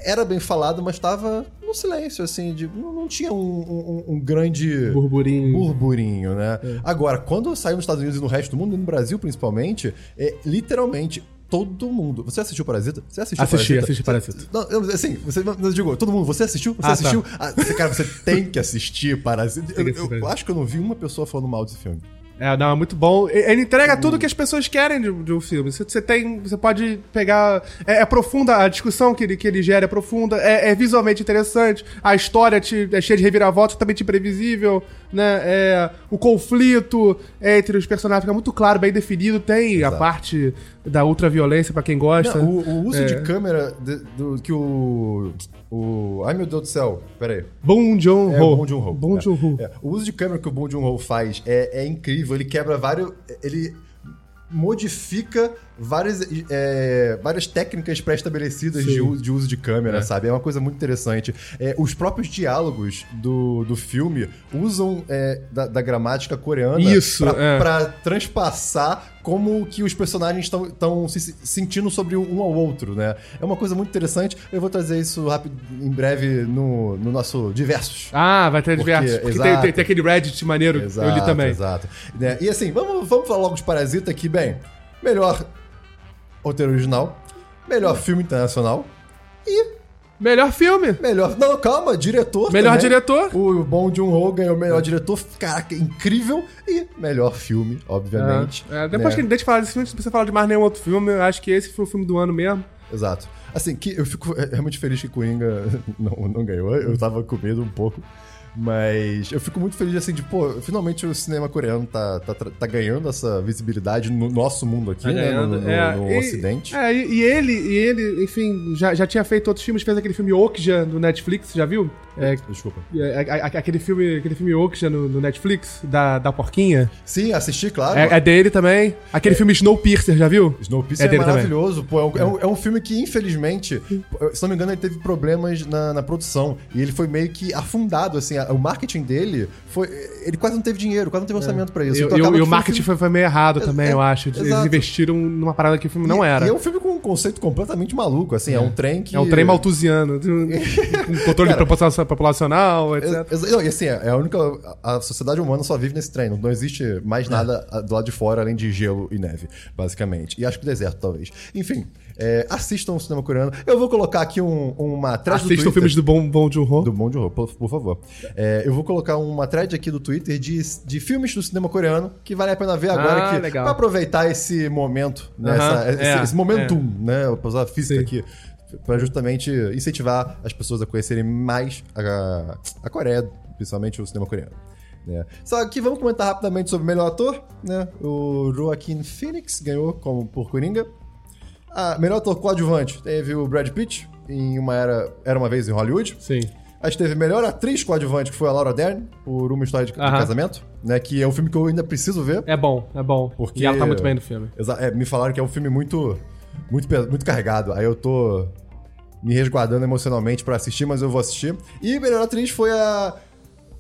era bem falado, mas tava no silêncio, assim, de, não, não tinha um, um- um grande Burburinho. burburinho, né? Agora, quando saiu nos Estados Unidos e no resto do mundo, e no Brasil principalmente, é literalmente todo mundo. Você assistiu Parasita? Você assistiu Assisti, Parasita? assisti Parasita. Não, eu- assim, você, eu digo, todo mundo, você assistiu? Você Ah, tá. assistiu? Ah, você- cara, você tem que assistir Parasita. Eu, eu Parasita. acho que eu não vi uma pessoa falando mal desse filme. É, não, é muito bom. Ele entrega tudo que as pessoas querem de, de um filme. Você, tem. Você pode pegar. É, é profunda, a discussão que ele, que ele gera é profunda, é, é visualmente interessante, a história te- é cheia de reviravolta, totalmente imprevisível, né? É, o conflito entre os personagens fica muito claro, bem definido. Tem Exato. a parte da ultraviolência pra quem gosta. Não, o, o uso É. de câmera de- do, que o, o. Ai meu Deus do céu, pera aí. Bong Joon-ho. É o Bong Joon-ho. Bong É. Joon-ho. É, O uso de câmera que o Bong Joon-ho faz é, é incrível. Ele quebra vários... Ele modifica várias, é, várias técnicas pré-estabelecidas de, de uso de câmera, sabe? É uma coisa muito interessante. É, os próprios diálogos do, do filme usam é, da, da gramática coreana Isso, pra, é. transpassar como que os personagens estão se se sentindo sobre um ao outro, né? É uma coisa muito interessante. Eu vou trazer isso rápido, em breve no, no nosso Diversos. Ah, vai ter Porque- diversos. Porque tem, exato. tem- tem aquele Reddit maneiro que eu li também. Exato. Né? E assim, vamos, vamos falar logo de Parasita aqui, bem. Melhor roteiro original, melhor filme internacional e Melhor filme. melhor. Não, calma, diretor. Melhor também. diretor. O Bong Joon-ho ganhou melhor diretor. Caraca, incrível. E melhor filme, obviamente. É, é, depois né? que a gente falar desse filme, se você falar de mais nenhum outro filme, eu acho que esse foi o filme do ano mesmo. Exato. Assim, que eu fico realmente feliz que Coringa não, não ganhou. Eu tava com medo um pouco. Mas eu fico muito feliz, assim, de, pô, finalmente o cinema coreano tá, tá, tá ganhando essa visibilidade no nosso mundo aqui, né? No, no- É, no e- Ocidente. É, e, e ele, e ele, enfim, já, já tinha feito outros filmes, fez aquele filme Okja no Netflix, já viu? É, Desculpa. é, aquele filme, aquele filme Okja no, no Netflix, da, da porquinha. Sim, assisti, claro. É, é dele também. Aquele filme Snowpiercer, já viu? Snowpiercer É é, maravilhoso. Pô, é, um, é um- é um filme que, infelizmente, se não me engano, ele teve problemas na, na produção. E ele foi meio que afundado, assim. A- o marketing dele foi. Ele quase não teve dinheiro, quase não teve orçamento pra isso. E, Então e o- acaba e que o foi um marketing filme- foi, meio errado É, também, é, eu acho. Eles exato. investiram numa parada que o filme não E- era. E é um filme com um conceito completamente maluco, assim. É, um trem que. É um trem maltusiano, com controle de população- populacional, etc. Não, e assim, é a única. A sociedade humana só vive nesse trem. Não, existe mais nada ah, do lado de fora além de gelo e neve, basicamente. E acho que deserto, talvez. Enfim, É, assistam o cinema coreano. Eu vou colocar aqui um- uma thread do Assistam Twitter. filmes do Bom, bom Joon-ho. Do Bom de por, por favor. É, eu vou colocar uma thread aqui do Twitter de, de filmes do cinema coreano que vale a pena ver agora. Ah, que, legal. Pra aproveitar esse momento, né, Aham, essa- esse, é, esse momentum, é. né? Eu vou usar a física Sim. aqui. Pra justamente incentivar as pessoas a conhecerem mais a, a Coreia, principalmente o cinema coreano. Né? Só que vamos comentar rapidamente sobre o melhor ator. Né? O Joaquin Phoenix ganhou como por Coringa. Ah, melhor ator coadjuvante teve o Brad Pitt em uma era, era uma vez em Hollywood. Sim. A gente teve melhor atriz coadjuvante, que foi a Laura Dern, por Uma História de, de Aham. Casamento, né? Que é um filme que eu ainda preciso ver. É bom, é bom. Porque- E ela tá muito bem no filme. É, me falaram que é um filme muito, muito, muito carregado. Aí eu tô me resguardando emocionalmente pra assistir, mas eu vou assistir. E melhor atriz foi a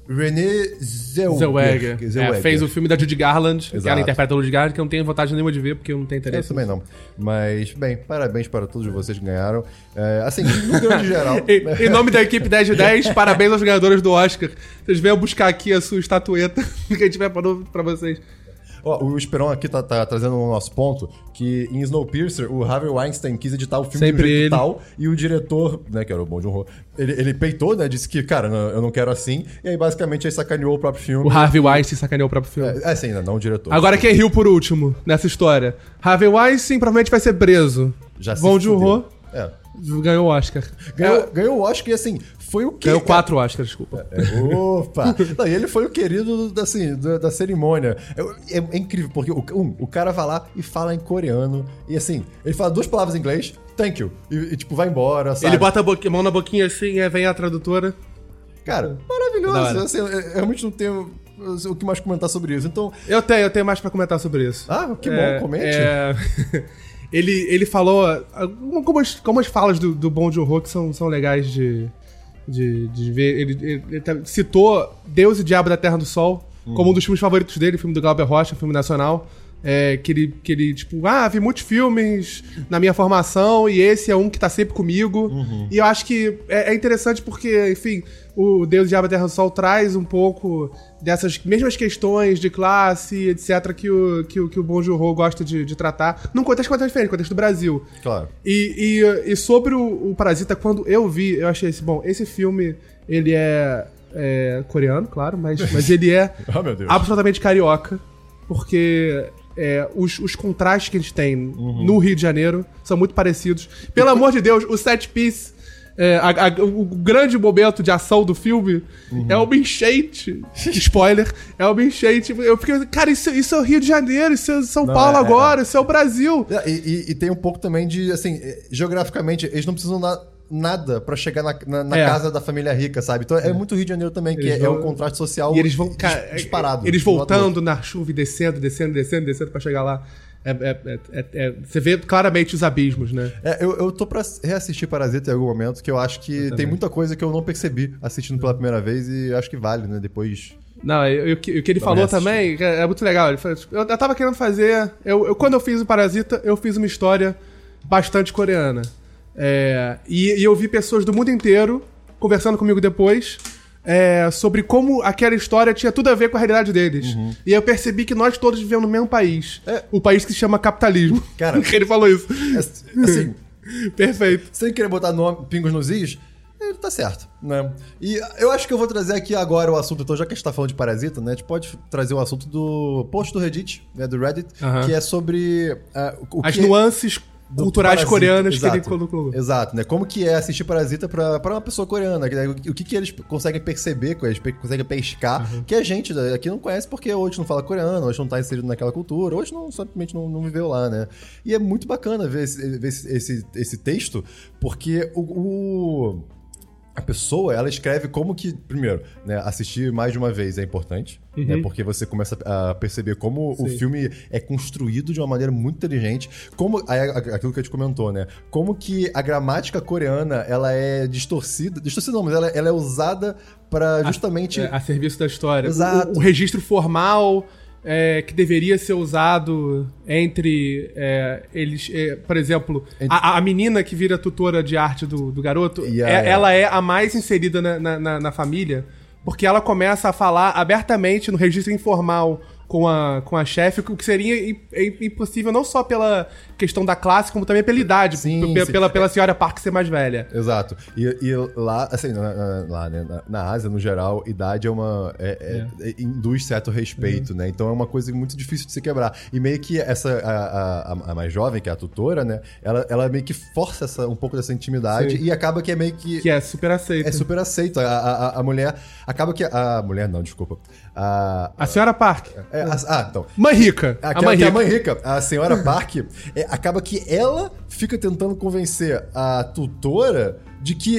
Renée Zellweger. Zellweger. É, fez o filme da Judy Garland, que Exato. ela interpreta a Judy Garland, que eu não tenho vontade nenhuma de ver, porque eu não tenho Eu interesse. também não. Mas, bem, parabéns para todos vocês que ganharam. É, assim, no grande geral. Em, em nome da equipe 10 de 10, parabéns aos ganhadores do Oscar. Vocês venham buscar aqui a sua estatueta que a gente vai pôr pra vocês. Ó, o Esperon aqui tá, tá trazendo no nosso ponto que em Snowpiercer o Harvey Weinstein quis editar o filme Sempre um jeito ele. tal e o diretor, né, que era o Bom Joon Ho, ele, ele peitou, né, disse que, cara, não, eu não quero assim, e aí basicamente ele sacaneou o próprio filme. O Harvey Weinstein sacaneou o próprio filme. É, assim, né, não o diretor. Agora quem riu por último nessa história? Harvey Weinstein provavelmente vai ser preso. Já se Bom. Joon-ho É. ganhou o Oscar. Ganhou, ganhou o Oscar e assim, foi o que... Ganhou quatro Oscars, desculpa. É, opa! Não, e ele foi o querido da, assim, da, da cerimônia. É, é- é incrível, porque o, um, o cara vai lá e fala em coreano. E assim, ele fala duas palavras em inglês, thank you. E, e, tipo, vai embora, sabe? Ele bota a boqui- mão na boquinha assim, vem a tradutora. Cara, maravilhoso. Assim, realmente não tenho assim, o que mais comentar sobre isso. Então, Eu tenho, eu tenho mais pra comentar sobre isso. ah, que É, bom, comente. é, ele, ele falou algumas, algumas falas do, do Bong Joon-ho que são, são legais de, de, de ver. Ele, ele- ele tá- citou Deus e Diabo da Terra do Sol como um dos filmes favoritos dele, filme do Glauber Rocha, filme nacional. É, que, ele, que ele, tipo, ah, vi muitos filmes na minha formação e esse é um que tá sempre comigo. E eu acho que é, é interessante porque, enfim, o Deus, Diabo Terra do Sol traz um pouco dessas mesmas questões de classe, etc., que o, que que o Bon Joon-ho gosta de, de tratar, num contexto completamente diferente, contexto do Brasil. Claro. E, e, e sobre o, o Parasita, quando eu vi, eu achei esse, bom, esse filme, ele é, é coreano, claro, mas, mas ele é Deus. absolutamente carioca, porque é, os, os contrastes que a gente tem Uhum. no Rio de Janeiro são muito parecidos. Pelo amor de Deus, o set piece. é, a- a- o grande momento de ação do filme Uhum. é uma enchente. Spoiler, é uma enchente. Eu fiquei, cara, isso, isso é o Rio de Janeiro, isso é São Não, Paulo é- agora, isso é o Brasil. É, E, e- e tem um pouco também de, assim, eh, geograficamente, eles não precisam na- nada pra chegar na, na- na É. casa da família rica, sabe? Então é, muito Rio de Janeiro também, que Eles é, é vão- o contraste social E eles vão, cara, é, disparado. Eles um pro voltando na chuva e descendo, descendo, descendo, descendo pra chegar lá. É, é- é- é- é- você vê claramente os abismos, né? É, eu, eu tô pra reassistir Parasita em algum momento, que eu acho que tem muita coisa que eu não percebi assistindo pela primeira vez e acho que vale, né? Depois. Não, e o que, ele falou também é, é muito legal. Ele falou, tipo, eu, eu tava querendo fazer. Eu, eu- quando eu fiz o Parasita, eu fiz uma história bastante coreana. É, e, e eu vi pessoas do mundo inteiro conversando comigo depois é, sobre como aquela história tinha tudo a ver com a realidade deles. E eu percebi que nós todos vivemos no mesmo país. Uhum. É. O país que se chama capitalismo. Cara. ele falou isso. É, assim, Perfeito. sem querer botar nome, pingos nos is, ele tá certo, né? E eu acho que eu vou trazer aqui agora o assunto, então, já que a gente tá falando de Parasita, né? A gente pode trazer o assunto do post do Reddit, né? Do Reddit, que é sobre o As nuances culturais Parasita, coreanas que ele exato. colocou. Exato, né? Como que é assistir Parasita pra, pra uma pessoa coreana? né? O que, que eles conseguem perceber, que eles conseguem pescar, Uhum. que a gente aqui não conhece porque hoje não fala coreano, hoje não tá inserido naquela cultura, hoje não, simplesmente não, não viveu lá, né? E é muito bacana ver esse, ver esse, esse, esse texto, porque o... o- a pessoa, ela escreve como que, primeiro, né, assistir mais de uma vez é importante, né, porque você começa a perceber como o Uhum. Sim. filme é construído de uma maneira muito inteligente, como a- aquilo que a gente comentou, né, como que a gramática coreana, ela é distorcida, distorcida não, mas ela, ela é usada pra justamente... É, a serviço da história. Exato. O, o registro formal é, que deveria ser usado entre é, eles. é, por exemplo, a, a menina que vira tutora de arte do, do garoto, a- é- ela é a mais inserida na, na, na- na família. Porque ela começa a falar abertamente no registro informal com a, com a chefe, o que seria im- é impossível não só pela questão da classe, como também pela idade, Sim, pe- sim. pela, pela senhora Park ser mais velha. Exato. E, e lá, assim, na, lá, né, na, na Ásia, no geral, idade é uma. É, é- é- induz certo respeito, né? Então é uma coisa muito difícil de se quebrar. E meio que essa, a, a, a- mais jovem, que é a tutora, né? Ela, ela meio que força essa, um pouco dessa intimidade Sim. e acaba que é meio que. Que é super aceita. É super aceito. A, a, a- a mulher. Acaba que. A mulher, não, desculpa. A. A senhora Park. é, a- ah, então. Mãe rica. a Aquela mãe que é a rica. mãe rica, a senhora Park, é, acaba que ela fica tentando convencer a tutora de que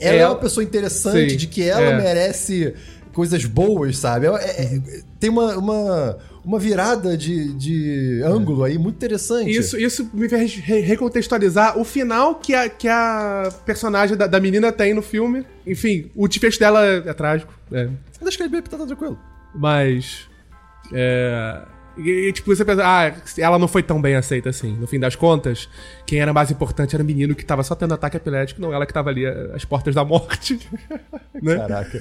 ela é Ela- uma pessoa interessante, Sim, de que ela é. merece coisas boas, sabe? É- é- tem uma, uma, uma virada de, de ângulo aí muito interessante. Isso, isso me fez re- recontextualizar o final que a, que a personagem da, da menina tem no filme. Enfim, o desfecho dela é, é trágico. é. Deixa que ele bebe, tá tranquilo. Mas. É. E, e, tipo, você pensa, ah, ela não foi tão bem aceita assim. No fim das contas, quem era mais importante era o menino que tava só tendo ataque epilético, não ela que tava ali eh, às portas da morte. né? Caraca.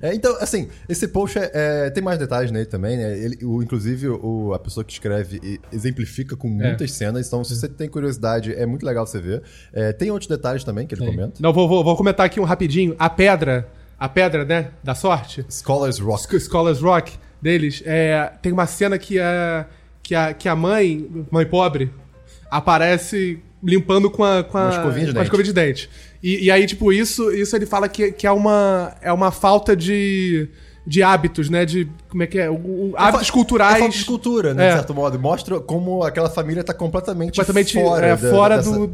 É, então, assim, esse post é- é, tem mais detalhes nele também, né? Ele, o, inclusive, o, a pessoa que escreve exemplifica com É. muitas cenas, então se você tem curiosidade, é muito legal você ver. É, tem outros detalhes também que ele comenta. Não, vou, vou, vou comentar aqui um rapidinho. A pedra, a pedra, né, da sorte, Scholars Rock. Sc- Scholars Rock deles, é, tem uma cena que a, que a, que a mãe, mãe pobre, aparece limpando com a, com a, escovinha de com a dente. escova de dente. E, e aí, tipo, isso, isso ele fala que, que é, uma, é uma falta de, de hábitos, né? De. Como é que é? O- o- hábitos É culturais. falta de cultura, né? É. De certo modo. Mostra como aquela família tá completamente, completamente fora, é, da- fora dessa- do.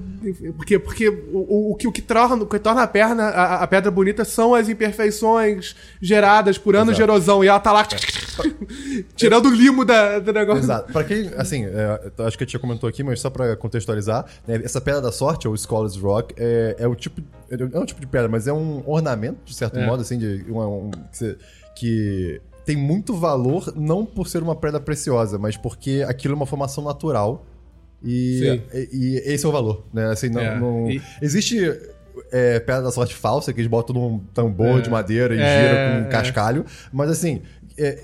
Porque, porque o, o, que, o que torna, o que torna a, perna, a, a pedra bonita são as imperfeições geradas por anos de Exato. erosão. E ela tá lá tirando o limo da, do negócio. Exato. Pra quem, assim, é, acho que a tia comentou aqui, mas só pra contextualizar, né, essa pedra da sorte, ou Scholars Rock, é, é o tipo. É um tipo de pedra, mas é um ornamento, de certo É. modo, assim, de uma- um- que, você- que tem muito valor, não por ser uma pedra preciosa, mas porque aquilo é uma formação natural. E, e, e esse é o valor, né? Assim, não, É. não- E- Existe é, pedra da sorte falsa, que eles botam num tambor É. de madeira e É, giram com é. cascalho, mas assim. é,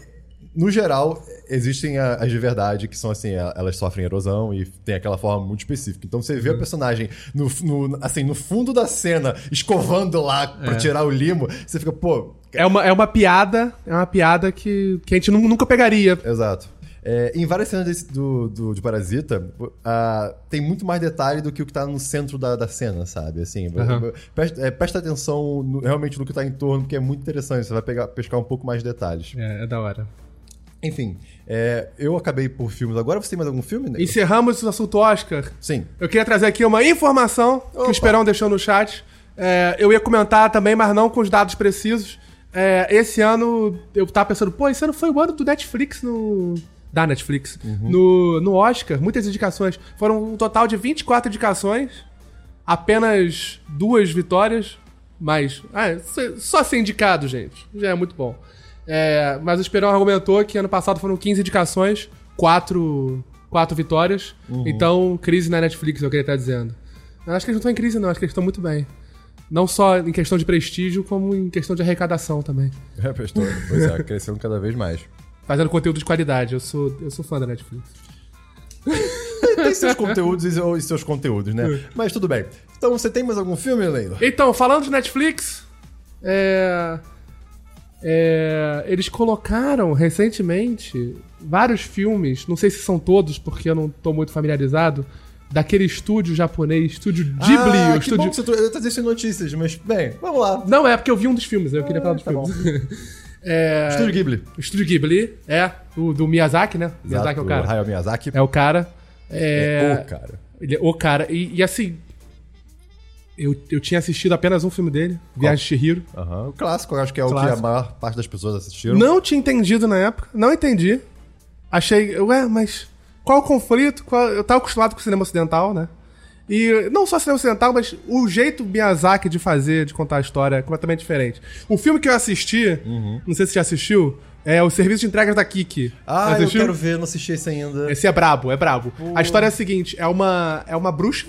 no geral, existem as de verdade, que são assim, a- elas sofrem erosão e tem aquela forma muito específica. Então você Uhum. vê a personagem no, no- assim, no fundo da cena, escovando lá pra tirar o limo, você fica, pô. É uma, é uma piada, é uma piada que, que a gente nu- nunca pegaria. Exato. É, em várias cenas desse- do, do- de Parasita, ah, tem muito mais detalhe do que o que tá no centro da, da cena, sabe? Assim, Aham. presta, é, presta atenção no- realmente no que tá em torno, porque é muito interessante. Você vai pegar, pescar um pouco mais de detalhes. É, é da hora. Enfim, é, eu acabei por filmes. Agora você tem mais algum filme? Nego? Encerramos o assunto Oscar. Sim. Eu queria trazer aqui uma informação que Opa. o Esperão deixou no chat. É, eu ia comentar também, mas não com os dados precisos. É, esse ano, eu tava pensando, pô, esse ano foi o ano do Netflix no. Da Netflix. No, no Oscar, muitas indicações. Foram um total de 24 indicações. Apenas duas vitórias. Mas. Ah, só ser indicado, gente. Já é muito bom. É, mas o Esperão argumentou que ano passado foram 15 indicações, 4, quatro vitórias. Então, crise na Netflix, é o que ele tá dizendo. Eu acho que eles não estão em crise, não. Acho que eles estão muito bem. Não só em questão de prestígio, como em questão de arrecadação também. É, pastor. Pois é, crescendo cada vez mais. Fazendo conteúdo de qualidade. Eu sou, eu sou fã da Netflix. Tem seus conteúdos e seus- seus conteúdos, né? Mas tudo bem. Então, você tem mais algum filme, Leila? Então, falando de Netflix, é, é, eles colocaram recentemente vários filmes, não sei se são todos, porque eu não tô muito familiarizado, daquele estúdio japonês, estúdio Ghibli. ah, o estúdio... bom que você. Eu tô dizendo notícias, mas, bem, vamos lá. Não, é porque eu vi um dos filmes, eu queria falar dos tá filmes. É, Estúdio Ghibli. o estúdio Ghibli, é, do, do Miyazaki, né? Miyazaki é o cara. Hayao Miyazaki. É o cara. É, o cara. Ele é o cara. E, e assim. Eu, eu tinha assistido apenas um filme dele, Viagem de Chihiro. Aham. O clássico, eu acho que é o Clássico. que a maior parte das pessoas assistiram. Não tinha entendido na época, não entendi. Achei, ué, mas qual o conflito? Qual- eu tava acostumado com o cinema ocidental, né? E não só cinema ocidental, mas o jeito Miyazaki de fazer, de contar a história é completamente diferente. O filme que eu assisti, não sei se você já assistiu, é o Serviço de Entregas da Kiki. Ah, eu quero ver, não assisti esse ainda. Esse é brabo, é brabo. A história é a seguinte: é uma, é uma bruxa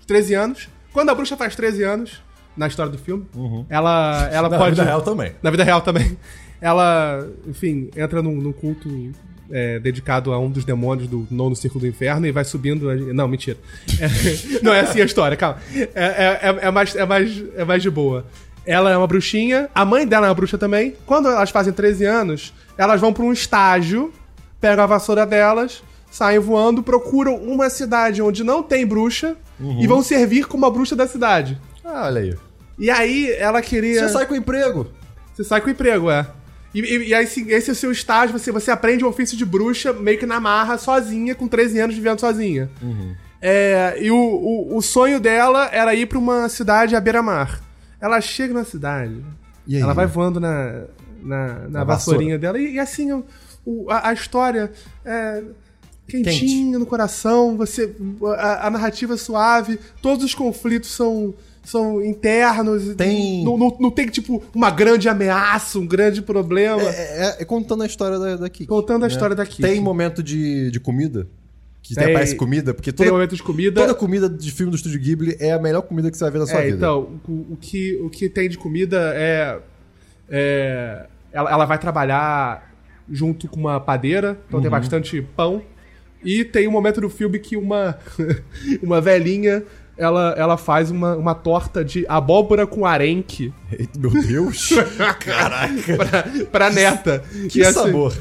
de 13 anos. Quando a bruxa faz 13 anos, na história do filme, ela, ela Na pode. vida real também. Na vida real também. Ela, enfim, entra num, num culto é, dedicado a um dos demônios do nono círculo do inferno e vai subindo. a- Não, mentira. É, não é assim a história, calma. É, é- é- é mais, é, mais, é mais de boa. Ela é uma bruxinha, a mãe dela é uma bruxa também. Quando elas fazem 13 anos, elas vão pra um estágio, pegam a vassoura delas, saem voando, procuram uma cidade onde não tem bruxa e vão servir como a bruxa da cidade. Ah, olha aí. E aí ela queria. Você sai com emprego. Você sai com o emprego, é. E, e- e aí, esse, é o seu estágio, você, você aprende o ofício de bruxa meio que na marra, sozinha, com 13 anos vivendo sozinha. É, e o, o, o sonho dela era ir pra uma cidade à beira-mar. Ela chega na cidade, E aí? ela vai voando na, na, na vassourinha dela, e, e assim, o- o- a, a história é quentinha no coração, você a, a narrativa é suave, todos os conflitos são, são internos. Tem- Não, não, não tem, tipo, uma grande ameaça, um grande problema. É, é- é contando a história da, da Kiki. Contando a né? história da Kiki. Tem momento de, de comida? Que Tem- aparece comida? Porque Tem toda, momento de comida. toda comida de filme do Estúdio Ghibli é a melhor comida que você vai ver na sua É, vida. então, o, o que, o que tem de comida é. é ela, ela vai trabalhar junto com uma padeira, então Uhum. tem bastante pão. E tem um momento do filme que uma, uma velhinha ela, ela faz uma, uma torta de abóbora com arenque Meu Deus! Caraca! pra, pra neta. Que E, assim, sabor!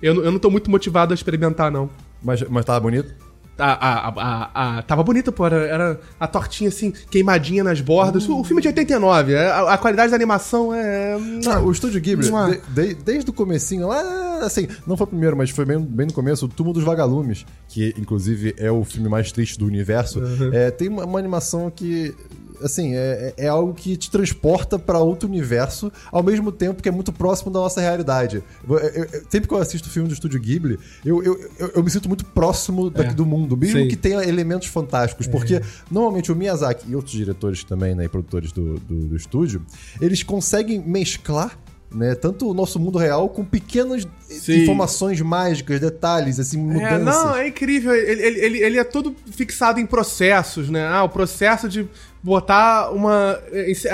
Eu, não- eu não tô muito motivado a experimentar, não. Mas, mas tava bonito? A, a, a, a- tava bonito, pô. Era, era a tortinha assim, queimadinha nas bordas. O filme é de 89. é- A, a qualidade da animação é. Ah, o Estúdio Ghibli, de- de- desde o comecinho, lá, assim, não foi o primeiro, mas foi bem, bem no começo, o Túmulo dos Vagalumes, que inclusive é o filme mais triste do universo, é, tem uma, uma animação que, assim, é, é algo que te transporta pra outro universo, ao mesmo tempo que é muito próximo da nossa realidade. Eu- eu- eu- sempre que eu assisto filme do Estúdio Ghibli, eu, eu, me sinto muito próximo daqui É. do mundo, mesmo Sim. que tenha elementos fantásticos, porque normalmente o Miyazaki e outros diretores também, né, e produtores do, do, do estúdio, eles conseguem mesclar né, tanto o nosso mundo real com pequenas Sim. informações mágicas, detalhes, assim, mudanças. É, não, é incrível. Ele, ele, ele, ele é todo fixado em processos, né? Ah, o processo de botar uma.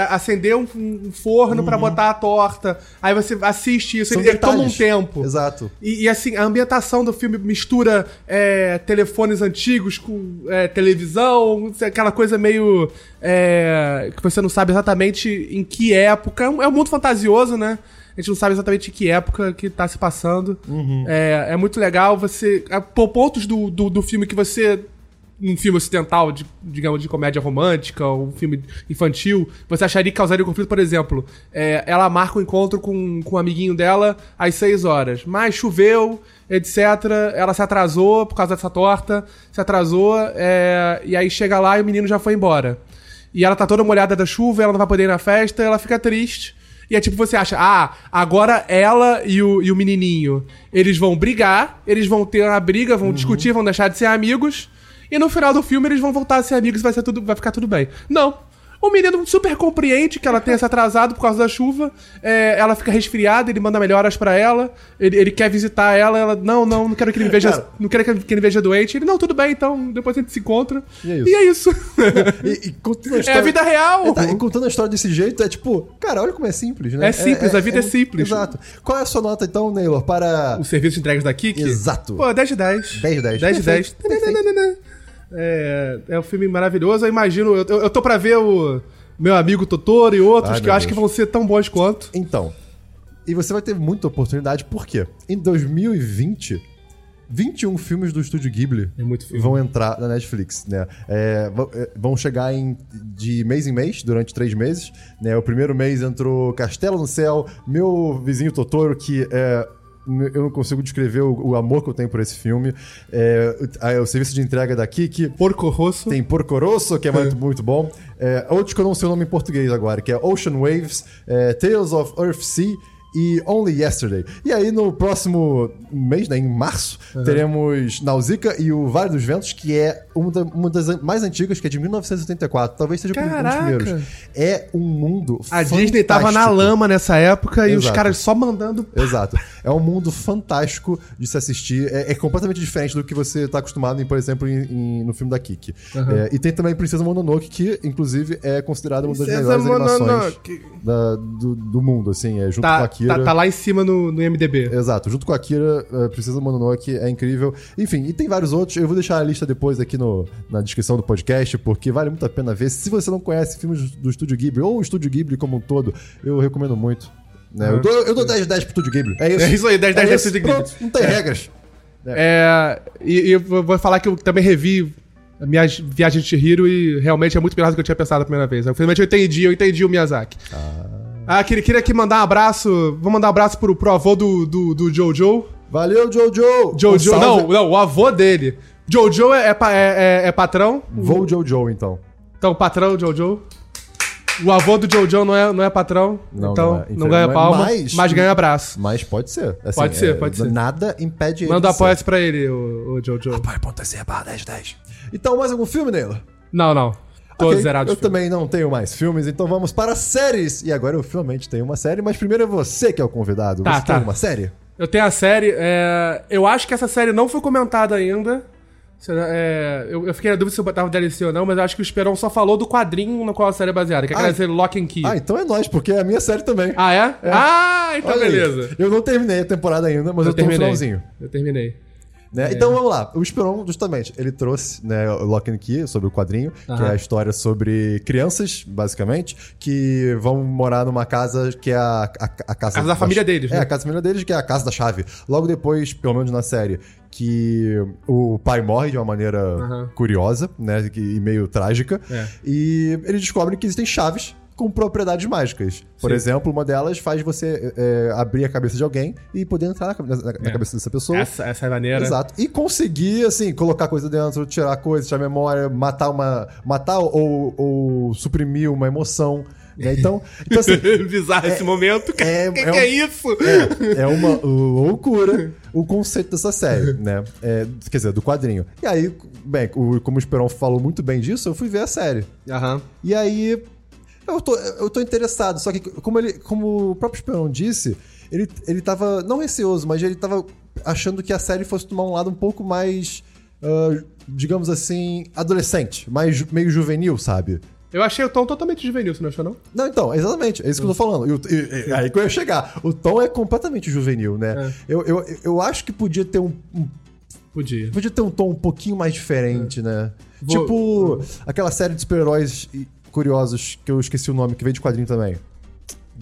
acender um, um forno pra botar a torta. Aí você assiste isso. Uhum. São Ele, ele toma um detalhes. tempo. Exato. E, e, assim, a ambientação do filme mistura é, telefones antigos com é, televisão, aquela coisa meio. é, que você não sabe exatamente em que época. É um, é um mundo fantasioso, né? A gente não sabe exatamente em que época que tá se passando. É, é muito legal você. é, pontos do, do, do filme que você. Um filme ocidental, de, digamos, de comédia romântica, ou um filme infantil, você acharia que causaria conflito, por exemplo, é, ela marca o encontro com, com um amiguinho dela às 6 horas, mas choveu, etc. Ela se atrasou por causa dessa torta, se atrasou, é, e aí chega lá e o menino já foi embora. E ela tá toda molhada da chuva, ela não vai poder ir na festa, ela fica triste. E é tipo, você acha, ah, agora ela e o, e o menininho, eles vão brigar, eles vão ter uma briga, vão discutir, vão deixar de ser amigos, e no final do filme eles vão voltar a ser amigos e vai, ser tudo, vai ficar tudo bem. Não. O menino super compreende que ela tenha se atrasado por causa da chuva, é, ela fica resfriada, ele manda melhoras pra ela, ele, ele quer visitar ela, ela, não, não, não quero que ele me veja, Cara. não quero que ele veja doente. Ele, não, tudo bem, então depois a gente se encontra. E é isso. E é isso. E, e contando a é a história- vida real. É, tá, e contando a história desse jeito, é tipo, cara, olha como é simples, né? É simples, a vida é simples. Exato. Qual é a sua nota, então, Naylor, para... O serviço de entregas da Kik? Exato. Pô, 10 de 10. 10 de 10. 10 de 10. Perfeito, É, é um filme maravilhoso. Eu imagino, eu, eu tô pra ver o meu amigo Totoro e outros Ai, que eu acho Deus. que vão ser tão bons quanto. Então, e você vai ter muita oportunidade, por quê? Em 2020, 21 filmes do Estúdio Ghibli É vão entrar na Netflix, né? É, vão- é, vão chegar em, de mês em mês, durante três meses, né? O primeiro mês entrou Castelo no Céu, Meu Vizinho Totoro, que é... Eu não consigo descrever o, o amor que eu tenho por esse filme. É, o, a- o serviço de entrega da Kiki. Porco Rosso. Tem Porco Rosso, que é muito, muito bom. É, outros que eu não sei o nome em português agora, que é Ocean Waves, é, Tales of Earth Sea e Only Yesterday. E aí, no próximo mês, né, em março, teremos Nausicaa e o Vale dos Ventos, que é uma, da- uma das mais antigas, que é de 1984. Talvez seja um dos Caraca. primeiros. É um mundo A Disney tava na fantástico. lama nessa época e os Exato. caras só mandando. Exato. É um mundo fantástico de se assistir. É, é completamente diferente do que você tá acostumado, em, por exemplo, em- em- no filme da Kiki. É, e tem também Princesa Mononoke, que, inclusive, é considerada uma das Princesa melhores animações Mononoke. da- do, do mundo, assim. É, junto com a Tá, Akira. tá, tá lá em cima no, no MDB. Exato, junto com a Akira, uh, Princesa Mononoke é incrível. Enfim, e tem vários outros. Eu vou deixar a lista depois aqui no, na descrição do podcast, porque vale muito a pena ver. Se você não conhece filmes do Estúdio Ghibli, ou o Estúdio Ghibli como um todo, eu recomendo muito. Né? Eu, dou, eu dou 10 10 pro Estúdio Ghibli. É isso. É isso aí, 10 10 é. Estúdio Ghibli. Pronto, não tem regras. É, e, e eu vou falar que eu também revi a minha viagem de Chihiro e realmente é muito melhor do que eu tinha pensado a primeira vez. Finalmente eu entendi, eu entendi o Miyazaki. Ah, queria, queria aqui mandar um abraço. Vou mandar um abraço pro, pro avô do, do, do Jojo. Valeu, Jojo! Jojo, não, não, o avô dele. Jojo é, é, é, é- é patrão. Vou Jojo, então. Então, patrão Jojo. O avô do Jojo não é, não é patrão. Não, então, não não, é, infelizmente. ganha palma, Mas- mas, ganha abraço. Mas pode ser. Assim, Pode ser, é, pode ser. Nada impede ele Manda de ser. apoia pra ele, o, o Jojo. Apoia.se barra 10 10. Então, mais algum filme, Neila? Não, não. Tô Ok, zerado Eu filme. também não tenho mais filmes, então vamos para séries. E agora eu finalmente tenho uma série, mas primeiro é você que é o convidado. Tá, você tem tá. uma série? Eu tenho a série. é, eu acho que essa série não foi comentada ainda. É, eu, eu fiquei na dúvida se eu botava DLC ou não, mas eu acho que o Esperão só falou do quadrinho no qual a série é baseada, que é aquela Ah, série Lock and Key. Ah, então é nóis, porque é a minha série também. Ah, é? Ah, então Olha aí. beleza. Eu não terminei a temporada ainda, mas eu, tô no finalzinho. Eu terminei. Né? Então vamos lá. O Esperon, justamente, ele trouxe né, o Lock and Key sobre o quadrinho, que é a história sobre crianças, basicamente, que vão morar numa casa que é a, a, a casa, casa da família deles, É, né? a casa da família deles, que é a casa da chave. Logo depois, pelo menos na série, que o pai morre de uma maneira curiosa, né? E meio trágica. É. E eles descobrem que existem chaves com propriedades mágicas. Por Sim. exemplo, uma delas faz você é, abrir a cabeça de alguém e poder entrar na, na- na É. cabeça dessa pessoa. Essa, essa é a maneira. Exato. E conseguir, assim, colocar coisa dentro, tirar coisa, tirar memória, matar uma. matar ou, ou suprimir uma emoção. Né? Então, então assim, Bizarro esse momento. O é- que, é que um- é isso? é, é uma loucura o conceito dessa série, né? É, quer dizer, do quadrinho. E aí, bem, o- como o Esperon falou muito bem disso, eu fui ver a série. Aham. E aí. Eu tô, eu tô interessado, só que como, ele, como o próprio Esperon disse, ele, ele tava, não receoso, mas ele tava achando que a série fosse tomar um lado um pouco mais, ah, digamos assim, adolescente, mais meio juvenil, sabe? Eu achei o tom totalmente juvenil, você não achou, não? Não, então, exatamente, é isso que eu tô falando. E o- e- e- aí que eu ia chegar. O tom é completamente juvenil, né? Eu, eu, eu acho que podia ter um, um- Podia. podia ter um tom um pouquinho mais diferente, né? Vou- Tipo aquela série de super-heróis curiosos que eu esqueci o nome, que veio de quadrinho também.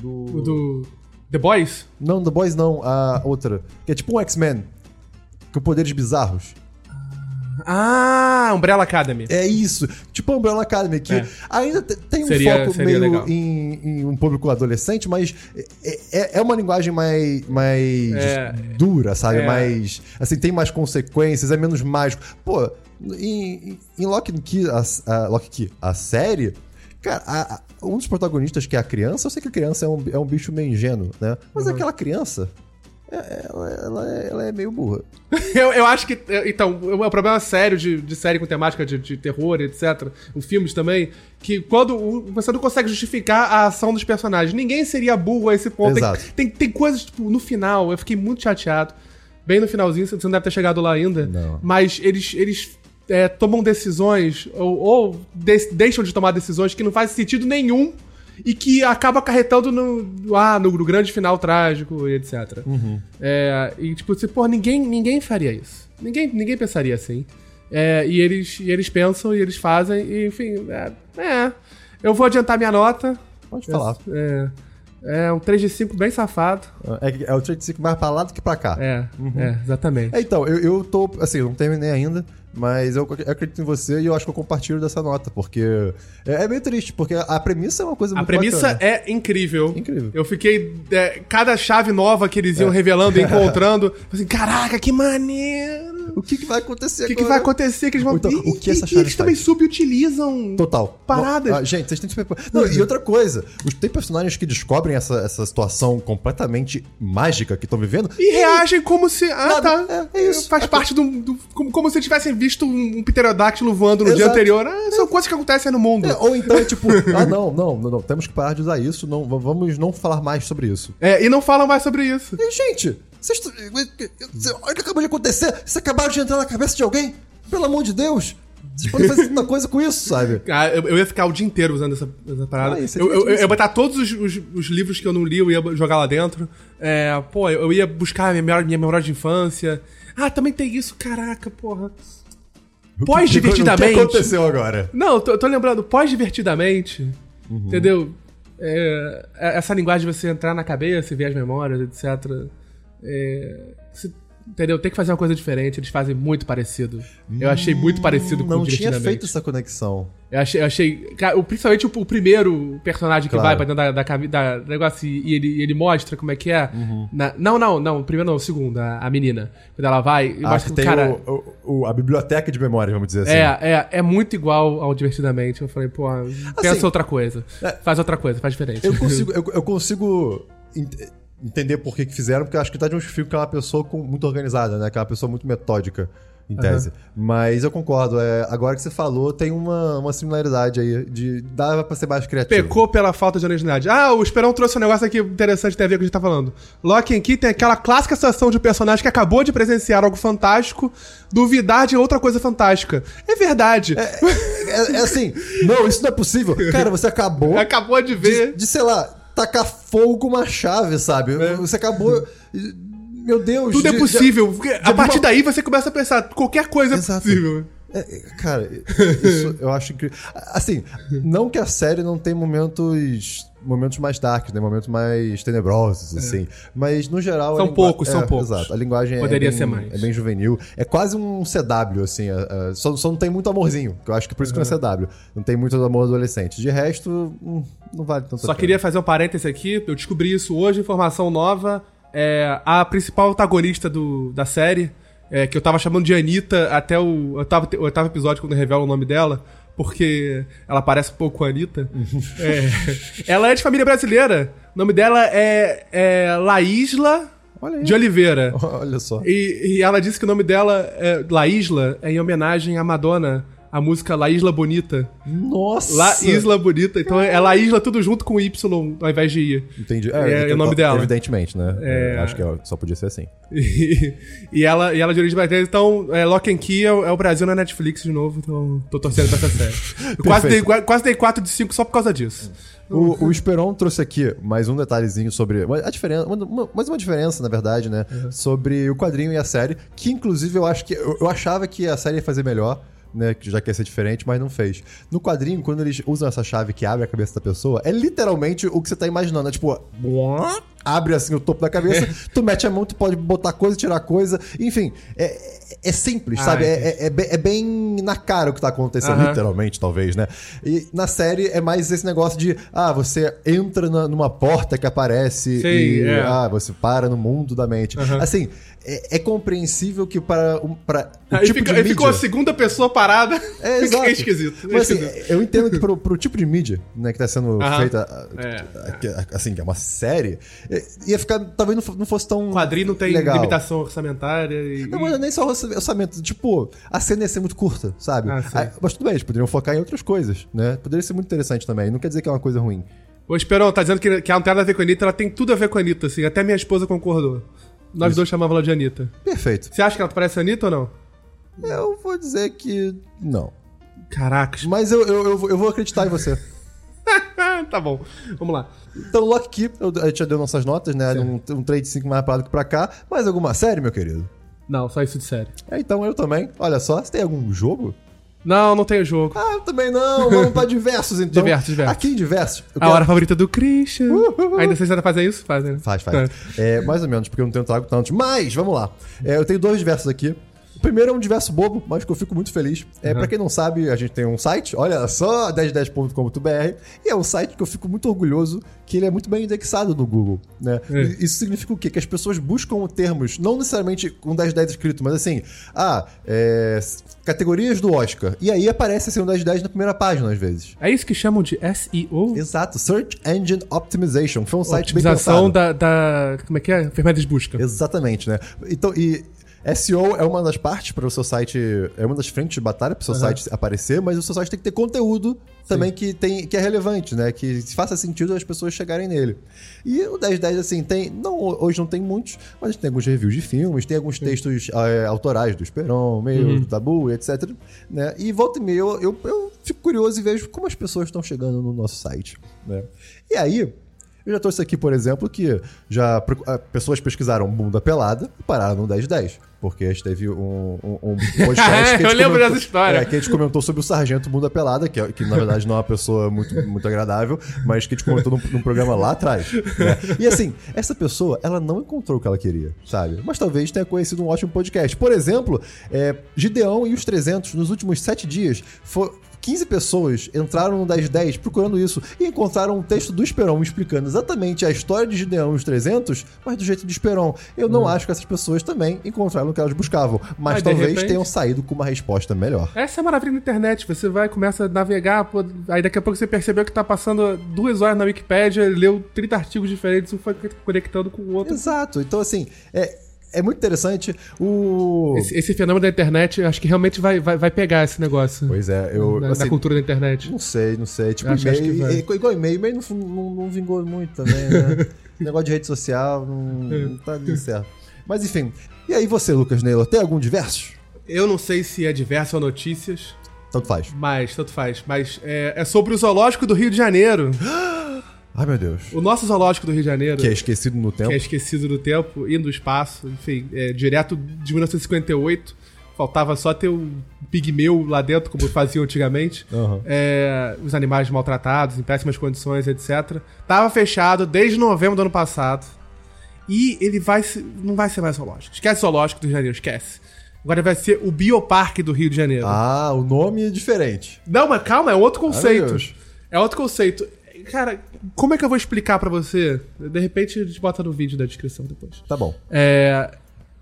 O do. The Boys? Não, The Boys não, a outra. Que é tipo um X-Men. Com poderes bizarros. Ah, Umbrella Academy. É isso. Tipo Umbrella Academy, que É. ainda te- tem um Seria- foco seria meio em, em um público adolescente, mas é, é- é uma linguagem mais, mais É. dura, sabe? É. Mais. Assim, tem mais consequências, é menos mágico. Pô, em, em- Lock Key, a, a, Lock Key, a série. Cara, a- a- um dos protagonistas, que é a criança, eu sei que a criança é um, é um bicho meio ingênuo, né? Mas Uhum. aquela criança. é- Ela, ela é, ela é meio burra. Eu, eu acho que. é, Então, o problema sério de, de série com temática de, de terror, etc., com filmes também, que quando o- você não consegue justificar a ação dos personagens. Ninguém seria burro a esse ponto. Tem, Exato. tem, tem coisas, tipo, no final, eu fiquei muito chateado. Bem no finalzinho, você não deve ter chegado lá ainda. Não. Mas eles. eles é, tomam decisões, ou, ou de- deixam de tomar decisões que não fazem sentido nenhum e que acaba acarretando no, ah, no, no grande final trágico e etc. É, e tipo, você, pô, ninguém, ninguém faria isso. Ninguém, ninguém pensaria assim. É, e, eles, e eles pensam e eles fazem, e enfim, é, é. Eu vou adiantar minha nota. Pode falar. É, é um 3 de 5 bem safado. É, é o 35 mais pra lá do que pra cá. É, é, exatamente. É, então, eu, eu tô. Assim, eu não terminei ainda, mas eu, eu acredito em você e eu acho que eu compartilho dessa nota, porque. É, é meio triste, porque a premissa é uma coisa A muito premissa bacana. é incrível. Incrível. Eu fiquei. é, cada chave nova que eles iam revelando e encontrando. assim, caraca, que maneiro! O que, que vai acontecer O que, vai acontecer? Que eles vão. Então, E- o que e- essa e chave eles também faz? subutilizam. Total. Paradas. Não, ah, gente, vocês têm que se. Não, e outra coisa, os- tem personagens que descobrem essa, essa situação completamente mágica que estão vivendo. E reagem como se. Ah, Nada. tá. É, é isso. Faz É parte do. do- como, como se eles tivessem visto um, pterodáctilo voando no dia Exato. anterior. Ah, são coisas que acontecem no mundo. É, ou então é tipo, ah, não, não, não, não, temos que parar de usar isso, não, vamos não falar mais sobre isso. É, e não falam mais sobre isso. E, gente, vocês. Olha o que acabou de acontecer. Vocês acabaram de entrar na cabeça de alguém? Pelo amor de Deus! Vocês podem fazer tanta coisa com isso, sabe? Ah, eu, eu ia ficar o dia inteiro usando essa, essa parada. Ah, é eu, eu, eu ia botar todos os, os- os livros que eu não li, eu ia jogar lá dentro. É, pô, eu ia buscar a minha memória, minha memória de infância. Ah, também tem isso, caraca, porra. O Pós-divertidamente. que aconteceu agora? Não, eu tô, tô lembrando, pós-divertidamente, Uhum. entendeu? É, é- essa linguagem de você entrar na cabeça e ver as memórias, etc. É, você- entendeu? Tem que fazer uma coisa diferente, eles fazem muito parecido. Eu achei muito parecido com Não o tinha Divertidamente. feito essa conexão. Eu achei, eu achei principalmente o, primeiro personagem que Claro. vai pra dentro da, da, da- negócio e, ele, ele mostra como é que é. Uhum. Na- não, não, não, o primeiro não, o segundo, a, a menina. Quando ela vai e Acho mostra que tem cara. o, o- o- a biblioteca de memória, vamos dizer assim. É, é, é muito igual ao Divertidamente. Eu falei, pô, pensa outra coisa. Faz outra coisa, faz diferente. É. Eu consigo, eu, eu consigo entender por que, que fizeram, porque eu acho que tá de um que é uma pessoa com- muito organizada, né? Que é uma pessoa muito metódica, em tese. Mas eu concordo, é, agora que você falou, tem uma, uma similaridade aí de dava pra ser mais criativo. Pecou pela falta de honestidade. Ah, o Esperão trouxe um negócio aqui interessante, tem a ver com o que a gente tá falando. Loki Key tem aquela clássica situação de um personagem que acabou de presenciar algo fantástico, duvidar de outra coisa fantástica. É verdade. É, é assim, não, isso não é possível. Cara, você acabou Acabou de ver. de, de, sei lá, tacar fogo com uma chave, sabe? Você acabou. Meu Deus. É. Tudo é de- possível. porque a de partir uma- daí você começa a pensar, qualquer coisa Exato. é possível. É, é, cara, isso eu acho incrível. Assim, não que a série não tem momentos momentos mais darks, né? Momentos mais tenebrosos, assim. Mas, no geral... É. São poucos, são é, poucos. Exato. A linguagem Poderia é bem, ser mais. é bem juvenil. É quase um CW, assim. é, é, só, só não tem muito amorzinho, que eu acho que por isso que não é CW. Não tem muito amor adolescente. De resto, hum, não vale tanto a Só pena. queria fazer um parêntese aqui, eu descobri isso hoje, informação nova. É, a principal antagonista do, da série, é, que eu tava chamando de Anitta até o oitavo, o oitavo episódio, quando revela o nome dela, porque ela parece um pouco a Anitta. É, ela é de família brasileira. O nome dela é, é Laísla de Oliveira. Olha só. E, e ela disse que o nome dela, é, Laísla, é em homenagem à Madonna, a música La Isla Bonita. Nossa! La Isla Bonita. Então é La Isla tudo junto com Y ao invés de I. Entendi. É, então, o nome dela. Evidentemente, né? É. Acho que só podia ser assim. E, e ela, e ela de origem brasileira. Então, é, Lock and Key é, o- é o Brasil na Netflix de novo. Então, tô torcendo pra essa série. Quase dei, quase dei 4 de 5 só por causa disso. O, o Esperon trouxe aqui mais um detalhezinho sobre a diferença, uma- uma- mais uma diferença, na verdade, né? Sobre o quadrinho e a série, que inclusive eu acho que eu, eu achava que a série ia fazer melhor. Né, já que ia ser diferente, mas não fez. No quadrinho, quando eles usam essa chave que abre a cabeça da pessoa, é literalmente o que você tá imaginando. É tipo, abre assim o topo da cabeça, tu mete a mão, tu pode botar coisa, tirar coisa. Enfim, é, é simples, Ah, sabe? É, é, é bem- é bem na cara o que tá acontecendo, literalmente, talvez, né? E na série é mais esse negócio de, ah, você entra na- numa porta que aparece Sim, e é. ah, você para no mundo da mente. Assim, é, é compreensível que para, um, para o Aí, tipo fica- de mídia... ficou a segunda pessoa parada. É, exato. é esquisito. É Mas assim, eu entendo que pro, pro tipo de mídia, né, que tá sendo feita, É. que- assim, que é uma série, é, ia ficar, talvez não fo- não fosse tão O quadrinho não tem legal. limitação orçamentária. E, Não, mas é nem só orça- orçamento. Tipo, a cena ia ser muito curta, sabe? Ah. Ah, mas tudo bem, eles poderiam focar em outras coisas, né? Poderia ser muito interessante também. Não quer dizer que é uma coisa ruim. O Esperon tá dizendo que, que ela não tem nada a ver com a Anitta, ela tem tudo a ver com a Anitta, assim. Até minha esposa concordou. Nós dois chamávamos ela de Anitta. Perfeito. Você acha que ela parece a Anitta ou não? Eu vou dizer que não. Caracas. Mas eu, eu, eu, eu vou acreditar em você. Tá bom. Vamos lá. Então, Lock Key, a gente já deu nossas notas, né? Um, um trade 5 mais pra lá do que pra cá. Mais alguma série, meu querido? Não, só isso de série. É, então eu também. Olha só, você tem algum jogo? Não, não tem jogo. Ah, eu também não. Vamos pra diversos, então. Diversos, diversos. Aqui em diversos. A quero- hora favorita do Christian. Ainda vocês ainda fazem isso? Fazem. né? Faz, faz. É, mais ou menos, porque eu não tenho trago tantos. Mas, vamos lá. É, eu tenho dois diversos aqui. Primeiro é um diverso bobo, mas que eu fico muito feliz. É, Pra quem não sabe, a gente tem um site, olha só, 1010.com.br, e é um site que eu fico muito orgulhoso que ele é muito bem indexado no Google, né? É. Isso significa o quê? Que as pessoas buscam termos, não necessariamente com 1010 escrito, mas assim, ah, é, categorias do Oscar. E aí aparece assim um 1010 na primeira página, às vezes. É isso que chamam de SEO? Exato, Search Engine Optimization. Foi um site bem pensado. da, da. Como é que é? Ferramenta de busca. Exatamente, né? Então, e SEO é uma das partes para o seu site, é uma das frentes de batalha para o seu site aparecer, mas o seu site tem que ter conteúdo também que, tem, que é relevante, né? Que faça sentido as pessoas chegarem nele. E o 1010, assim, tem. Não, hoje não tem muitos, mas tem alguns reviews de filmes, tem alguns textos é, autorais do Esperon, meio Uhum. do Tabu, etc. Né? E volta e meia eu, eu, eu fico curioso e vejo como as pessoas estão chegando no nosso site. Né? E aí. Eu já trouxe aqui, por exemplo, que já ah, pessoas pesquisaram bunda pelada e pararam no 1010. Porque a gente teve um, um, um podcast que Eu lembro comentou- dessa história. É, que a gente comentou sobre o Sargento Bunda Pelada, que, é- que na verdade não é uma pessoa muito, muito agradável, mas que a gente comentou num, num programa lá atrás. né? E assim, essa pessoa, ela não encontrou o que ela queria, sabe? Mas talvez tenha conhecido um ótimo podcast. Por exemplo, é, Gideão e os 300, nos últimos sete dias, fo- 15 pessoas entraram no 1010 procurando isso e encontraram um texto do Esperon explicando exatamente a história de Gideão e os 300, mas do jeito de Esperon. Eu não acho que essas pessoas também encontraram o que elas buscavam, mas de talvez repente- tenham saído com uma resposta melhor. Essa é a maravilha da internet. Você vai, começa a navegar, pô, aí daqui a pouco você percebeu que tá passando duas horas na Wikipédia, leu 30 artigos diferentes, um foi conectando com o outro. Exato. Então, assim, é, é muito interessante o. Esse, esse fenômeno da internet, eu acho que realmente vai, vai, vai pegar esse negócio. Pois é, eu. da, da assim, cultura da internet. Não sei, não sei. Tipo, acho- acho e-mail. que vai. e- igual e-mail, e-mail não, não, não vingou muito também, né? Negócio de rede social não, não tá dando certo. Mas enfim. E aí você, Lucas Naylor, tem algum diversos? Eu não sei se é diverso ou notícias, Tanto faz. mas tanto faz. Mas é, é sobre o zoológico do Rio de Janeiro. Ai, meu Deus. O nosso zoológico do Rio de Janeiro. Que é esquecido no tempo. que é esquecido do tempo e do espaço, enfim, é, direto de 1958. Faltava só ter um pigmeu lá dentro, como faziam antigamente. Aham. É, os animais maltratados, em péssimas condições, etc. Tava fechado desde novembro do ano passado. E ele vai se, não vai ser mais zoológico. Esquece zoológico do Rio de Janeiro, esquece. Agora vai ser o Bioparque do Rio de Janeiro. Ah, o nome é diferente. Não, mas calma, é outro conceito. Deus. é outro conceito. Cara, como é que eu vou explicar pra você? De repente a gente bota no vídeo da descrição depois. Tá bom. É.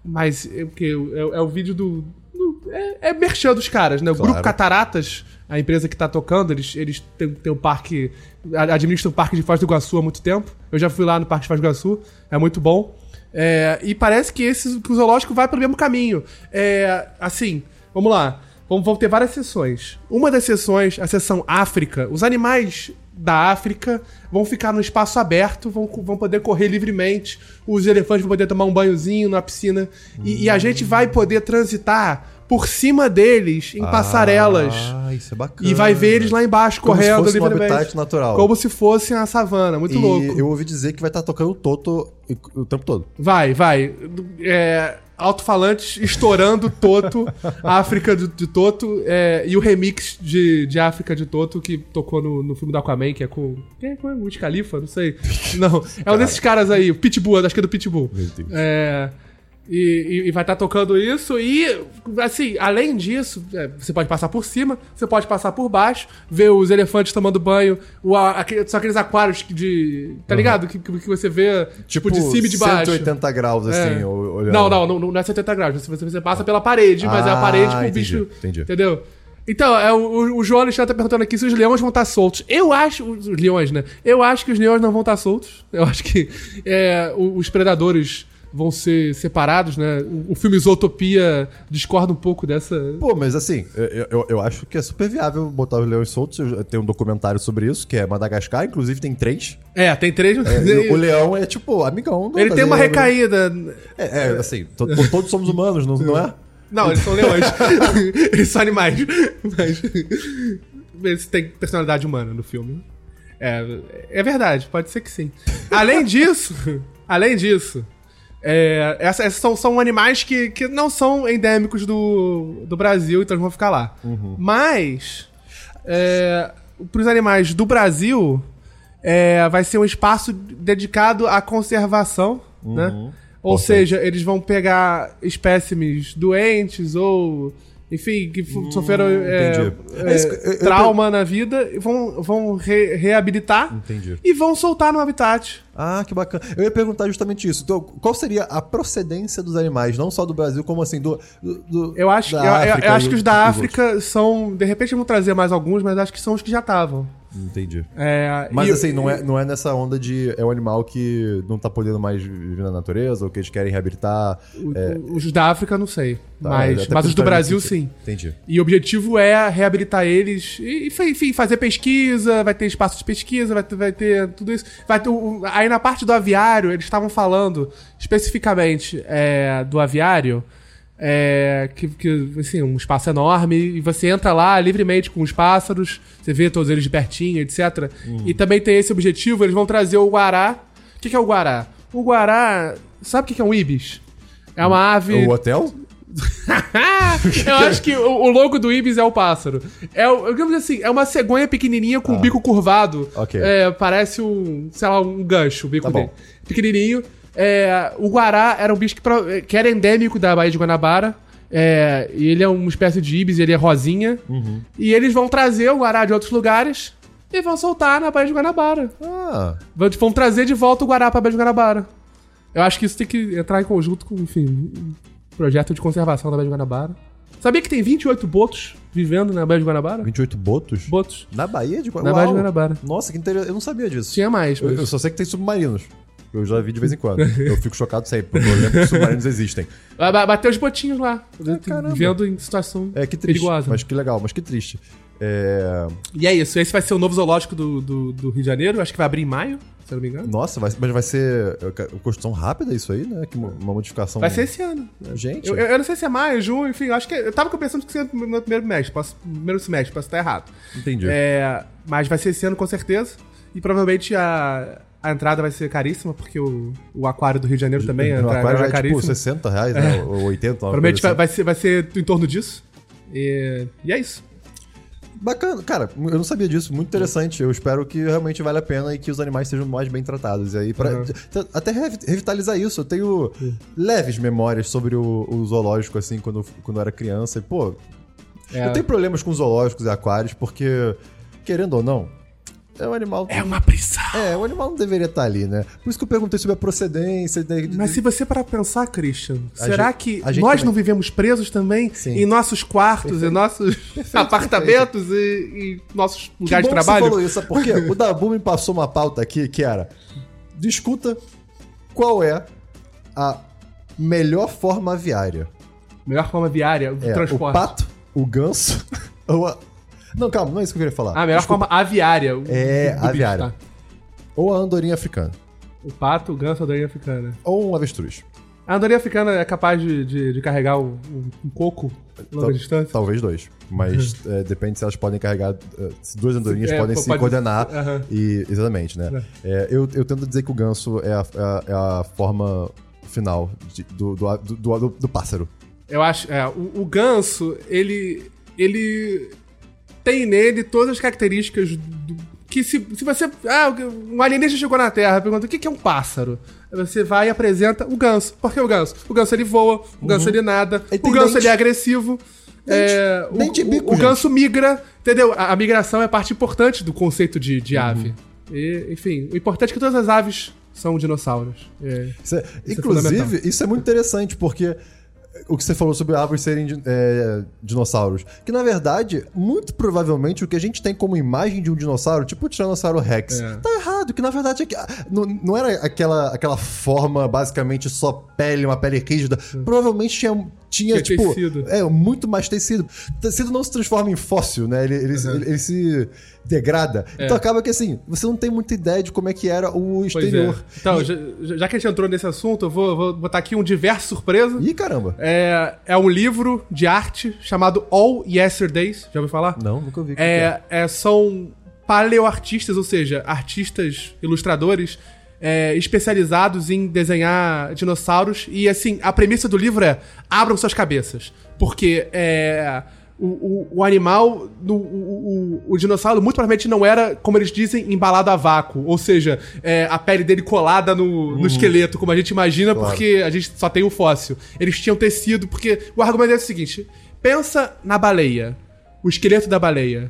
Mas é, porque é, é o vídeo do. do- é, é merchan dos caras, né? O Claro. Grupo Cataratas, a empresa que tá tocando, eles, eles têm, têm um parque. Administram o Parque de Foz do Iguaçu há muito tempo. Eu já fui lá no Parque de Foz do Iguaçu, é muito bom. É, e parece que, esse, que o zoológico vai pelo mesmo caminho. É, assim, vamos lá. Vamos, vão ter várias sessões. Uma das sessões, a sessão África, os animais da África vão ficar no espaço aberto, vão, vão poder correr livremente, os elefantes vão poder tomar um banhozinho na piscina, e, e a gente vai poder transitar por cima deles em passarelas. Ah, isso é bacana. E vai ver eles lá embaixo Como se correndo fosse um livremente. habitat natural. Como se fosse a savana, muito E louco. eu ouvi dizer que vai estar tocando o Toto o tempo todo. Vai, vai. É, alto-falantes estourando Toto, África de, de Toto, é, e o remix de, de África de Toto que tocou no, no filme do Aquaman, que é com. Quem é com o Wiz Khalifa? Não sei. Não, é um desses caras aí, o Pitbull, acho que é do Pitbull. É. E, e- e vai estar tocando isso. E, assim, além disso, é, você pode passar por cima, você pode passar por baixo, ver os elefantes tomando banho, o, aquele- são aqueles aquários de. Tá ligado? Que, que você vê, tipo, de cima e de baixo. 180 graus, assim, É. olhando. Não, não, não, não é 70 graus. Você, você- passa pela parede, mas é a Ah, parede com o bicho. entendi. Entendeu? Então, é, o, o João Alexandre tá perguntando aqui se os leões vão estar soltos. Eu acho. Os leões, né? Eu acho que os leões não vão estar soltos. Eu acho que é, os predadores vão ser separados, né? O, o filme Zootopia discorda um pouco dessa. Pô, mas assim, eu, eu, eu acho que é super viável botar os leões soltos. Tenho um documentário sobre isso, que é Madagascar, inclusive tem três. É, tem três. É, o leão é tipo amigão. do Ele tem uma brasileiro. recaída. É, é, assim, to- todos somos humanos, não, não é? Não, eles são leões. eles são animais. Mas. Eles têm personalidade humana no filme. É, é verdade, pode ser que sim. Além disso, além disso, é, essa- essas são, são animais que, que não são endêmicos do, do Brasil, então eles vão ficar lá. Mas, é, para os animais do Brasil, é, vai ser um espaço dedicado à conservação, né? Ou Importante. seja, eles vão pegar espécimes doentes ou, enfim, que f- sofreram é, é, É que eu- eu- trauma na vida, e vão, vão re- reabilitar Entendi. e vão soltar no habitat. Ah, que bacana. Eu ia perguntar justamente isso. Então, qual seria a procedência dos animais, não só do Brasil, como assim, do. do- Eu acho, eu, África acho que os da África são. De repente vão trazer mais alguns, mas acho que são os que já estavam. Entendi. É, Mas e- assim, não é, não é nessa onda de é um animal que não tá podendo mais viver na natureza, ou que eles querem reabilitar. o- Os da África, não sei. Tá, mas até mas os do Brasil, sim. Entendi. E o objetivo é reabilitar eles e, enfim, fazer pesquisa, vai ter espaço de pesquisa, vai ter, vai ter tudo isso. Vai ter, aí na parte do aviário, eles estavam falando especificamente é, do aviário, é, que, que, assim, um espaço enorme, e você entra lá livremente com os pássaros, você vê todos eles de pertinho, etc. E também tem esse objetivo, eles vão trazer o guará. O que, que é o guará? O guará, sabe o que, que é um ibis? É uma ave... O hotel? eu acho que o, o logo do Ibis é o pássaro. É, digo assim, é uma cegonha pequenininha com o bico curvado. Ah. Ok. É, parece um, sei lá, um gancho, o bico Tá bom. dele. Pequenininho. É, o guará era um bicho que, que era endêmico da Baía de Guanabara. É, e ele é uma espécie de Ibis, ele é rosinha. Uhum. E eles vão trazer o guará de outros lugares e vão soltar na Baía de Guanabara. Ah, Vão, vão trazer de volta o guará pra Baía de Guanabara. Eu acho que isso tem que entrar em conjunto com, enfim, projeto de conservação da Baía de Guanabara. Sabia que tem 28 botos vivendo na Baía de Guanabara? 28 botos? Botos. Na Baía de Na Guanabara? Baía de Guanabara. Nossa, que interessante. Eu não sabia disso. Tinha mais, Eu, mas... eu só sei que tem submarinos. Eu já vi de vez em quando. Eu fico chocado sempre, porque eu lembro que submarinos existem. Ba- ba- Bateu os botinhos lá. caramba. vivendo em situação É, que triste. perigosa. Mas que legal, mas que triste. É... E é isso. Esse vai ser o novo zoológico do, do, do Rio de Janeiro. Acho que vai abrir em maio, se eu não me engano. Nossa, vai- mas vai ser é, construção rápida isso aí, né? Que uma modificação... Vai ser esse ano. Gente... Eu, eu- eu não sei se é maio, junho, enfim. eu Acho que... Eu tava pensando que ia ser no primeiro mês. Posso, primeiro semestre, posso estar errado. Entendi. É, mas vai ser esse ano com certeza. E provavelmente a, a entrada vai ser caríssima, porque o, o aquário do Rio de Janeiro também No entrada aquário já é é tipo caríssima. 60 reais, né? Ou 80, uma Provavelmente vai, assim. vai, ser, vai ser em torno disso. E, e é isso. Bacana, cara, eu não sabia disso, muito interessante. Eu espero que realmente vale a pena e que os animais sejam mais bem tratados. E aí, pra, Uhum. até revi- revitalizar isso, eu tenho leves memórias sobre o, o zoológico, assim, quando, quando eu era criança. E, pô, É. eu tenho problemas com zoológicos e aquários, porque, querendo ou não, é um animal. É uma prisão. É, o animal não deveria estar ali, né? Por isso que eu perguntei sobre a procedência. de- Mas se você parar pra pensar, Christian, A será gente- que nós também. não vivemos presos também Sim. em nossos quartos, em nossos apartamentos e, e nossos lugares de trabalho? Você falou isso, sabe por quê? O Dabu me passou uma pauta aqui que era: discuta qual é a melhor forma aviária. Melhor forma viária, o É, transporte. o pato, o ganso ou a... Não, calma, não é isso que eu queria falar. Ah, a melhor forma aviária. o- É, bicho, aviária. tá? Ou a andorinha africana. O pato, o ganso, a andorinha africana. Ou um avestruz. A andorinha africana é capaz de, de, de carregar um, um- coco longa distância? Talvez dois. Mas é, depende se elas podem carregar. é, se duas andorinhas É, podem pode- se coordenar. Aham. E, exatamente, né? É, eu, eu tento dizer que o ganso é a, é a- é a forma final de- do, do, do, do, pássaro. Eu acho. É, o, o ganso, ele. Ele tem nele todas as características do. Que se, se você. Ah, um alienígena chegou na Terra, pergunta o que que é um pássaro? Você vai e apresenta o ganso. Por que o ganso? O ganso ele voa, o ganso ele nada, Uhum. Ele o ganso dente. ele é agressivo. Dente. é, o, Dente e bico, o, o ganso migra, entendeu? A, a migração é parte importante do conceito de, Uhum. de ave. E, enfim, o importante é que todas as aves são dinossauros. É. Isso é- é inclusive, isso é muito interessante, porque o que você falou sobre árvores serem é, dinossauros. Que, na verdade, muito provavelmente o que a gente tem como imagem de um dinossauro, tipo o Tiranossauro Rex, É. tá errado. Que, na verdade, é que- não, não era aquela, aquela forma, basicamente, só pele, uma pele rígida. Provavelmente tinha, tinha, tipo... tecido. É, muito mais tecido. Tecido não se transforma em fóssil, né? Ele, ele, ele- ele se degrada. É. Então acaba que, assim, você não tem muita ideia de como é que era o Pois exterior. é. Então, já, já que a gente entrou nesse assunto, eu vou, vou botar aqui um diverso surpresa. Ih, caramba. É, é um livro de arte chamado All Yesterdays. Já ouviu falar? Não, nunca ouvi. é. É, é, são paleoartistas, ou seja, artistas ilustradores é, especializados em desenhar dinossauros. E assim, a premissa do livro é: abram suas cabeças. Porque é, o, o, o animal, o, o, o dinossauro, muito provavelmente não era, como eles dizem, embalado a vácuo. Ou seja, é, a pele dele colada no, no esqueleto, como a gente imagina, Claro. porque a gente só tem o fóssil. Eles tinham tecido, porque o argumento é o seguinte: pensa na baleia. O esqueleto da baleia.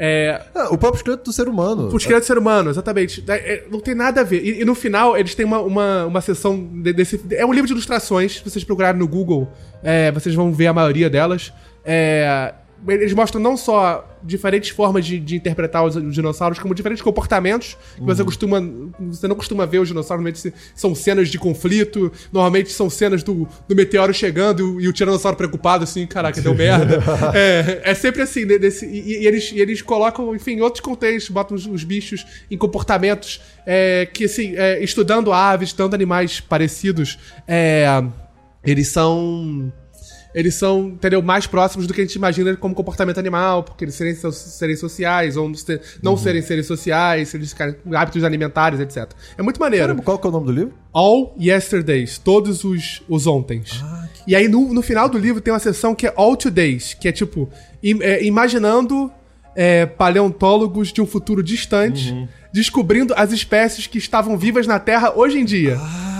É, Ah, o próprio esqueleto do ser humano. o esqueleto do ser humano, exatamente. É, é, não tem nada a ver. E, e no final, eles têm uma, uma, uma sessão de- desse. É um livro de ilustrações. Se vocês procurarem no Google, é, vocês vão ver a maioria delas. É, eles mostram não só diferentes formas de, de interpretar os, os dinossauros, como diferentes comportamentos que você costuma. Você não costuma ver os dinossauros, normalmente são cenas de conflito, normalmente são cenas do, do meteoro chegando e o tiranossauro preocupado, assim, caraca, deu merda. é, é sempre assim, né, desse- e, e eles, e eles colocam, enfim, em outros contextos, botam os, os bichos em comportamentos é, que, assim, é, estudando aves, estudando animais parecidos, é, eles são. Eles são, entendeu, mais próximos do que a gente imagina como comportamento animal, porque eles serem, serem sociais, ou não não serem seres sociais, eles ficarem hábitos alimentares, etc. É muito maneiro. Caramba, qual que é o nome do livro? All Yesterdays, todos os, os ontens. E aí no, no final do livro tem uma seção que é All Todays, que é tipo, im- é, imaginando é, paleontólogos de um futuro distante, descobrindo as espécies que estavam vivas na Terra hoje em dia. Ah,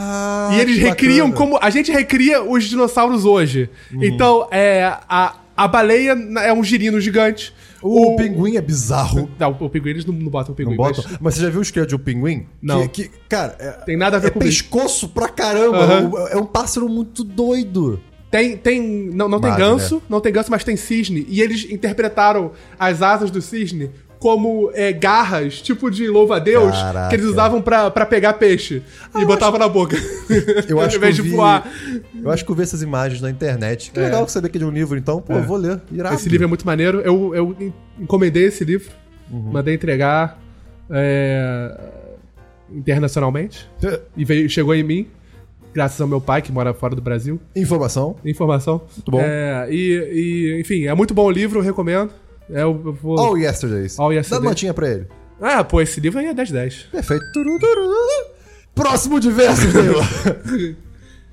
e eles recriam bacana. como. A gente recria os dinossauros hoje. Uhum. Então, é, a, a baleia é um girino gigante. O, pinguim é bizarro. Não, o pinguim eles não, não botam o pinguim. Não botam? mas Mas você já viu o esqueleto de um pinguim? Não. Que, que, cara, é, Tem nada a ver é com isso. pescoço pra caramba. Aham. É um pássaro muito doido. Tem, tem, não, não tem ganso, não tem ganso, mas tem cisne. E eles interpretaram as asas do cisne como é, garras, tipo de louva-a-Deus, que eles usavam pra, pra pegar peixe. e botavam na boca. Eu acho Ao invés que eu de vi, voar. Eu acho que eu vi essas imagens na internet. Que legal saber que é de um livro, então. Pô, eu vou ler. Irado. Esse livro é muito maneiro. Eu, eu en- encomendei esse livro, Uhum. mandei entregar é, internacionalmente. E veio, chegou em mim, graças ao meu pai, que mora fora do Brasil. Informação. Informação. Muito bom. É, e, e, enfim, é muito bom o livro, eu recomendo. É, eu, vou... All Yesterdays. All Yesterdays. Dá notinha pra ele. Ah, pô, esse livro aí é 10-10. Perfeito. Turu, turu. Próximo diverso.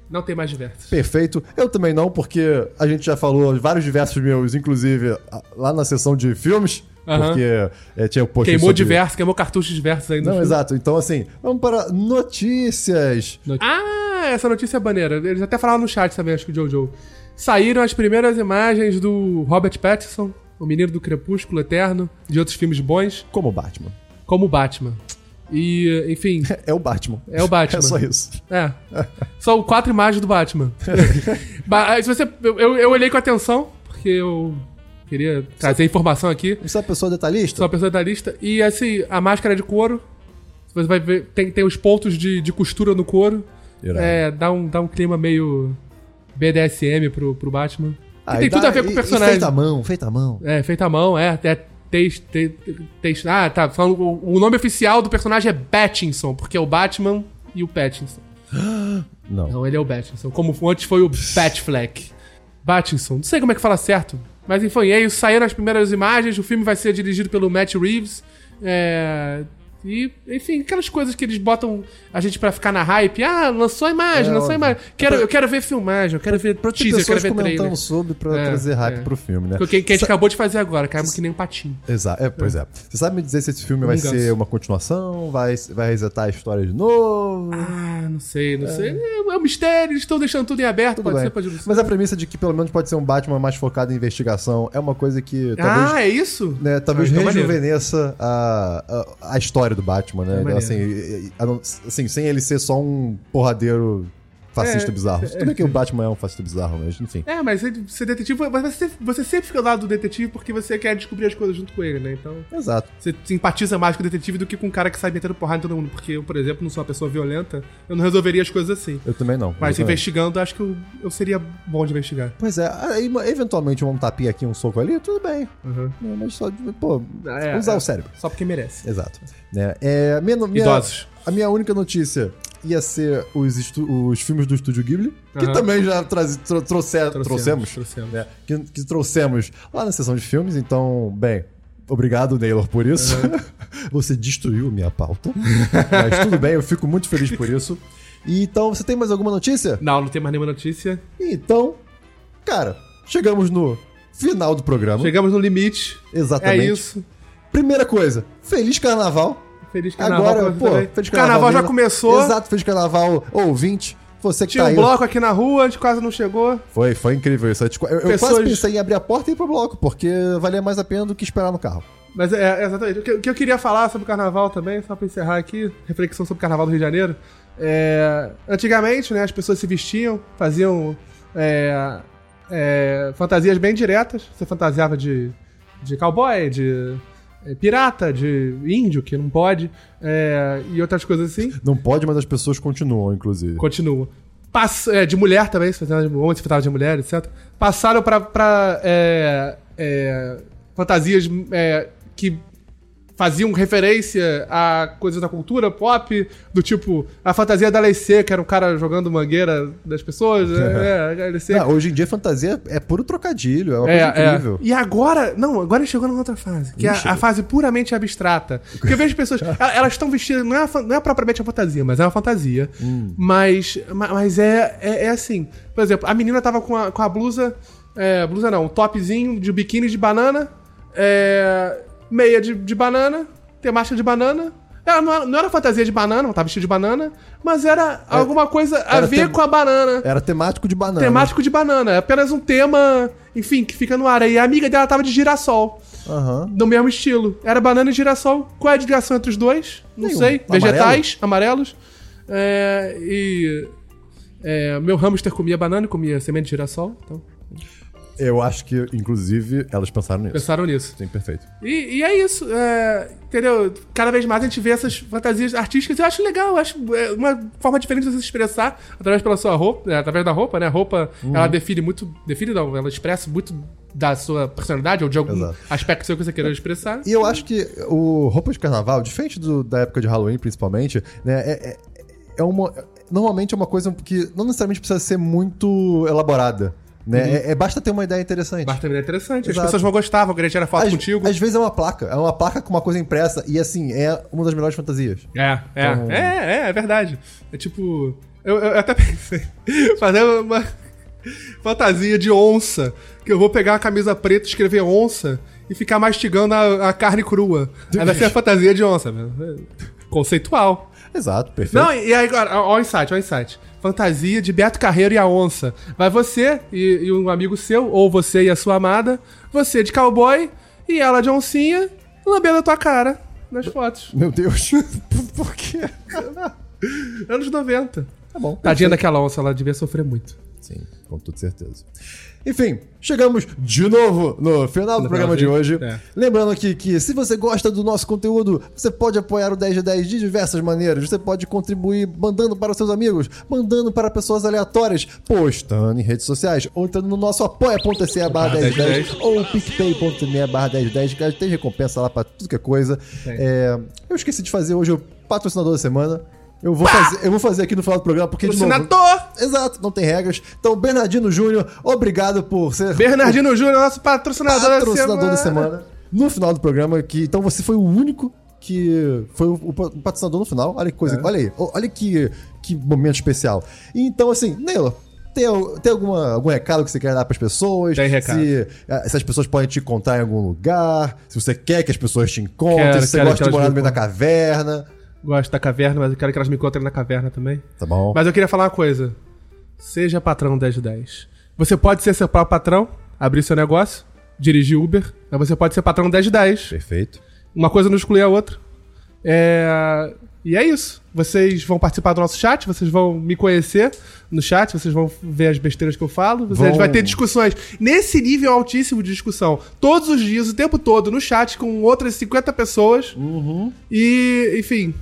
Não tem mais diversos. Perfeito. Eu também não, porque a gente já falou vários diversos meus, inclusive lá na sessão de filmes. Aham. Porque é, tinha o post Queimou sobre- diversos, queimou cartuchos diversos ainda. Não, exato. Então, assim, vamos para notícias. Ah, essa notícia é maneira. Eles até falaram no chat também, acho que o Jojo. Saíram as primeiras imagens do Robert Pattinson, o menino do Crepúsculo Eterno, de outros filmes bons, Como o Batman. como o Batman. E, enfim, É o Batman. É o Batman. É só isso. é. São quatro imagens do Batman. Ba- se você, eu, eu olhei com atenção, porque eu queria trazer informação aqui. Você é uma pessoa detalhista? Sou uma pessoa da lista. E assim, a máscara de couro. Você vai ver, tem, tem os pontos de, de costura no couro. É, dá um, dá um clima meio BDSM pro, pro Batman. Ah, tem tudo dá- a ver com o personagem. Feita à mão, feita à mão. É, feito à mão, é. é tex, te, tex- ah, tá. Falando, o, o nome oficial do personagem é Pattinson, porque é o Batman e o Pattinson. Não. Não, ele é o Pattinson. Como antes foi o Batfleck. Pattinson. Não sei como é que fala certo. Mas enfim, aí saíram as primeiras imagens. O filme vai ser dirigido pelo Matt Reeves. É. E, enfim, aquelas coisas que eles botam a gente pra ficar na hype. Ah, lançou a imagem, É, lançou a imagem. Quero, eu quero ver filmagem, eu quero ver Pra teaser, eu quero pessoas ver trailer. sobre pra É, trazer hype é. pro filme, né? O que a gente Sa- acabou de fazer agora, caímos que nem um patinho. Exato, é, pois é. Você sabe me dizer se esse filme vai ser uma continuação? Vai, vai resetar a história de novo? Ah, não sei, não sei. É, é um mistério, eles estão deixando tudo em aberto, Tudo pode bem. ser, pode não. Mas a premissa de que pelo menos pode ser um Batman mais focado em investigação é uma coisa que talvez, Ah, é isso? né, talvez Ah, então rejuvenesça a, a, a história do Batman, né? maneiro. assim, e- e- a não- assim, sem ele ser só um porradeiro fascista É, bizarro. Tudo bem que o Batman é um fascista bizarro, mas enfim. É, mas ser, ser detetive, você, você sempre fica ao lado do detetive porque você quer descobrir as coisas junto com ele, né? Então, Exato. você simpatiza mais com o detetive do que com um cara que sai metendo porrada em todo mundo. Porque eu, por exemplo, não sou uma pessoa violenta, eu não resolveria as coisas assim. Eu também não. Mas também. investigando, acho que eu, eu seria bom de investigar. Pois é, aí, eventualmente um tapinha aqui, um soco ali, tudo bem. Uhum. Mas só, pô, É, usar é. o cérebro. Só porque merece. Exato. Né? É, minha, minha, Idosos. A minha única notícia ia ser os, os filmes do Estúdio Ghibli, que Aham. também já traz, tro, trouxe- trouxemos, Trouxemos. né? que, que trouxemos lá na sessão de filmes, então, bem, obrigado, Naylor, por isso. você destruiu minha pauta, mas tudo bem, eu fico muito feliz por isso. E, então, você tem mais alguma notícia? Não, não tem mais nenhuma notícia. Então, cara, chegamos no final do programa. Chegamos no limite. Exatamente. É isso. Primeira coisa, feliz carnaval. Feliz carnaval. Agora, pô, feliz O carnaval já começou. Exato, feliz carnaval, ouvinte. Você que Tinha tá um aí. bloco aqui na rua, a gente quase não chegou. Foi, foi incrível isso. Eu, eu Pessoas- quase pensei em abrir a porta e ir pro bloco, porque valia mais a pena do que esperar no carro. Mas é, é exatamente. O que, o que eu queria falar sobre o carnaval também, só pra encerrar aqui, reflexão sobre o carnaval do Rio de Janeiro. É, antigamente, né, as pessoas se vestiam, faziam é, é, fantasias bem diretas. Você fantasiava de, de cowboy, de pirata, de índio, que não pode, é, e outras coisas assim. Não pode, mas as pessoas continuam, inclusive. Continua. Pass é, de mulher também, se fazia de homem, se fantasiava de mulher, etc. Passaram pra, pra é, é, fantasias é, que faziam referência a coisas da cultura pop, do tipo a fantasia da Lecê, que era um cara jogando mangueira das pessoas. é, é, a Lecê. Não, hoje em dia fantasia é puro trocadilho, é uma É, coisa é. incrível. E agora, não, agora ele chegou numa outra fase, que é a, Ixi. a fase puramente abstrata. Porque eu vejo pessoas, el- elas estão vestidas, não é, não é propriamente a fantasia, mas é uma fantasia. Hum. Mas, ma- mas é, é, é assim. Por exemplo, a menina tava com a, com a blusa, é, blusa não, um topzinho de biquíni de banana, é, meia de, de banana, temática de banana. Ela não era, não era fantasia de banana, não tava vestida de banana, mas era alguma coisa a ver com a banana Era temático de banana. temático de banana. É apenas um tema, enfim, que fica no ar. E a amiga dela tava de girassol, Aham. do mesmo estilo. Era banana e girassol. Qual é a ligação entre os dois? Não Nenhum. sei. Amarelo? Vegetais, amarelos. É, e. é, meu hamster comia banana e comia semente de girassol. Então, Eu acho que, inclusive, elas pensaram nisso. pensaram nisso. Sim, perfeito. E, e é isso, é, entendeu? Cada vez mais a gente vê essas fantasias artísticas. Eu acho legal, eu acho é, uma forma diferente de você se expressar através pela sua roupa, é, através da roupa, né? A roupa, Uhum. ela define muito, define não, ela expressa muito da sua personalidade ou de algum Exato. aspecto seu que você queira expressar. E eu acho que o roupa de carnaval, diferente do- da época de Halloween, principalmente, né, é, é, é uma. Normalmente é uma coisa que não necessariamente precisa ser muito elaborada. Né? É, é- basta ter uma ideia interessante. Basta também é interessante, as Exato. pessoas vão gostar, vão querer tirar foto às, contigo. às vezes é uma placa, é uma placa com uma coisa impressa e assim, é uma das melhores fantasias. É, é, Então- é, é, é verdade. É tipo. Eu, eu até pensei fazer uma fantasia de onça. Que eu vou pegar uma camisa preta, escrever onça e ficar mastigando a, a carne crua. Aí vai ser a fantasia de onça. meu. Conceitual. Exato, perfeito. Não, e aí agora, ó o insight, ó o insight. Fantasia de Beto Carreiro e a onça. Vai você e, e um amigo seu, ou você e a sua amada, você de cowboy e ela de oncinha, lambendo a tua cara nas fotos. Meu Deus, por quê? Anos 90. Tá bom. Tadinha daquela onça, ela devia sofrer muito. Sim, com toda certeza. Enfim, chegamos de novo no final do No programa de hoje. é. Lembrando aqui que se você gosta do nosso conteúdo, você pode apoiar o 10 de 10 de diversas maneiras. Você pode contribuir mandando para os seus amigos, mandando para pessoas aleatórias, postando em redes sociais, ou entrando no nosso apoia.se barra 10 de 10 ou picpay.me barra 10 de 10, que tem recompensa lá para tudo que é coisa. É, eu esqueci de fazer hoje o patrocinador da semana. Eu vou, fazer, eu vou fazer aqui no final do programa, porque de novo... Patrocinador! Exato, não tem regras. Então, Bernardino Júnior, obrado por ser Bernardino Júnior, nosso patrocinador, o patrocinador da semana. da semana. No final do programa, que então você foi o único que foi o, o patrocinador no final. Olha que É. coisa, olha aí, ó, olha que, que momento especial. Então, assim, Neila, tem, tem alguma, algum recado que você quer dar pras pessoas? Tem recado. Se, eh, se as pessoas podem te encontrar em algum lugar, se você quer que as pessoas te encontrem, Quero, se você quero gosta de morar no meio da caverna. Gosto da caverna, mas eu quero que elas me encontrem na caverna também. Tá bom. Mas eu queria falar uma coisa. Seja patrão 10 de 10. Você pode ser seu próprio patrão, abrir seu negócio, dirigir Uber, mas você pode ser patrão 10 de 10. Perfeito. Uma coisa não exclui a outra. É... E é isso. Vocês vão participar do nosso chat, vocês vão me conhecer no chat, vocês vão ver as besteiras que eu falo. Vocês Vão- vai ter discussões nesse nível altíssimo de discussão. Todos os dias, o tempo todo, no chat, com outras 50 pessoas. E, enfim,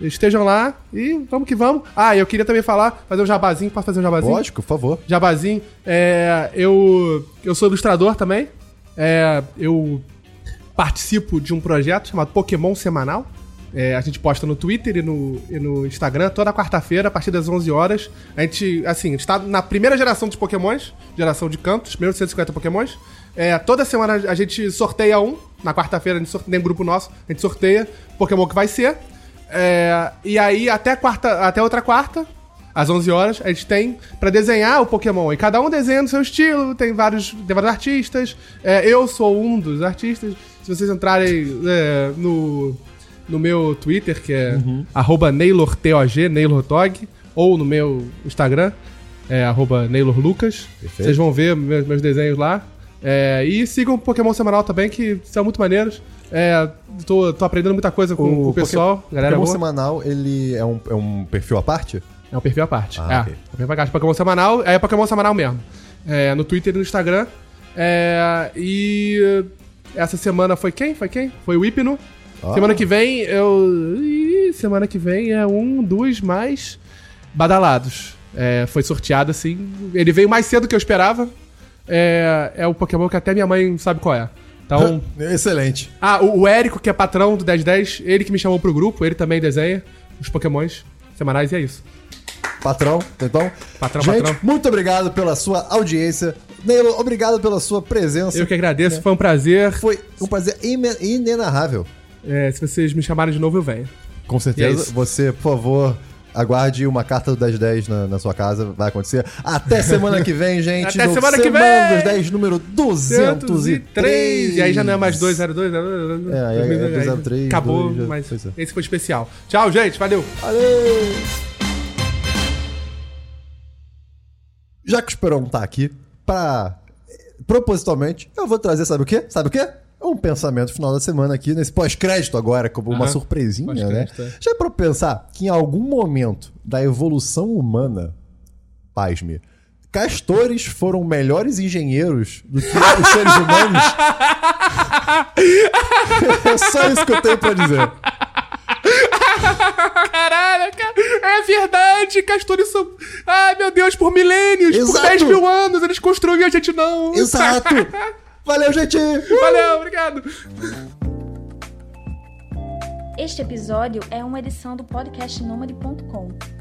estejam lá e vamos que vamos. Ah, eu queria também falar, fazer um jabazinho. Posso fazer um jabazinho? Lógico, por favor. Jabazinho. É, eu, eu sou ilustrador também. É, eu participo de um projeto chamado Pokémon Semanal. É, a gente posta no Twitter e no, e no Instagram toda quarta-feira, a partir das 11 horas. A gente, assim, a gente tá na primeira geração dos Pokémons, geração de cantos, primeiros 150 Pokémons. É, toda semana a gente sorteia um. Na quarta-feira, a gente sorteia, um grupo nosso, a gente sorteia o Pokémon que vai ser. É, e aí, até, quarta, até outra quarta, às 11 horas, a gente tem pra desenhar o Pokémon. E cada um desenha no seu estilo, tem vários, tem vários artistas. É, eu sou um dos artistas. Se vocês entrarem é, no, no meu Twitter, que é arroba NaylorTOG, NaylorTog, ou no meu Instagram, é NaylorLucas. Vocês vão ver meus, meus desenhos lá. É, e sigam o Pokémon Semanal também, que são muito maneiros. É, tô, tô aprendendo muita coisa com, com o pessoal, Poké- galera Pokémon boa. semanal, ele é um, é um perfil à parte? É um perfil à parte. Ah, é, ok. um perfil à parte. Pokémon semanal, é Pokémon semanal mesmo. é, no Twitter e no Instagram. É, e essa semana foi quem? Foi quem? Foi o Hipno. Ah. Semana que vem eu. Ih, semana que vem é um dos mais badalados. É, foi sorteado assim. Ele veio mais cedo do que eu esperava. É, é o Pokémon que até minha mãe sabe qual é. Então. Excelente. Ah, o, o Érico, que é patrão do 1010, ele que me chamou pro grupo, ele também desenha os Pokémons semanais e é isso. Patrão, então. Patrão, Gente, patrão. muito obrigado pela sua audiência. Neilo, obrigado pela sua presença. Eu que agradeço, foi um prazer. Foi um prazer inenarrável. É, se vocês me chamarem de novo, eu venho. Com é certeza. isso. Você, por favor, aguarde uma carta do 1010 na, na sua casa. Vai acontecer. Até semana que vem, gente. Até semana que vem! dos 10, número 203. E aí já não é mais 202, né? É, aí é 203, Acabou, dois, já- mas pois é. esse foi especial. Tchau, gente. Valeu. Valeu! Já que o Esperão tá aqui, pra. Propositalmente, eu vou trazer, sabe o quê? Sabe o quê? Um pensamento final da semana aqui, nesse pós-crédito agora, como uma surpresinha, né? É. Já pra pensar que em algum momento da evolução humana, pasme, castores foram melhores engenheiros do que os seres humanos? é só isso que eu tenho pra dizer. Caralho, cara. É verdade. Castores são. Ai, meu Deus, por milênios, por Exato. 10 mil anos, eles construíram e a gente não. Exato! Valeu, gente! Valeu, obrigado. Este episódio é uma edição do podcast Nômade.com.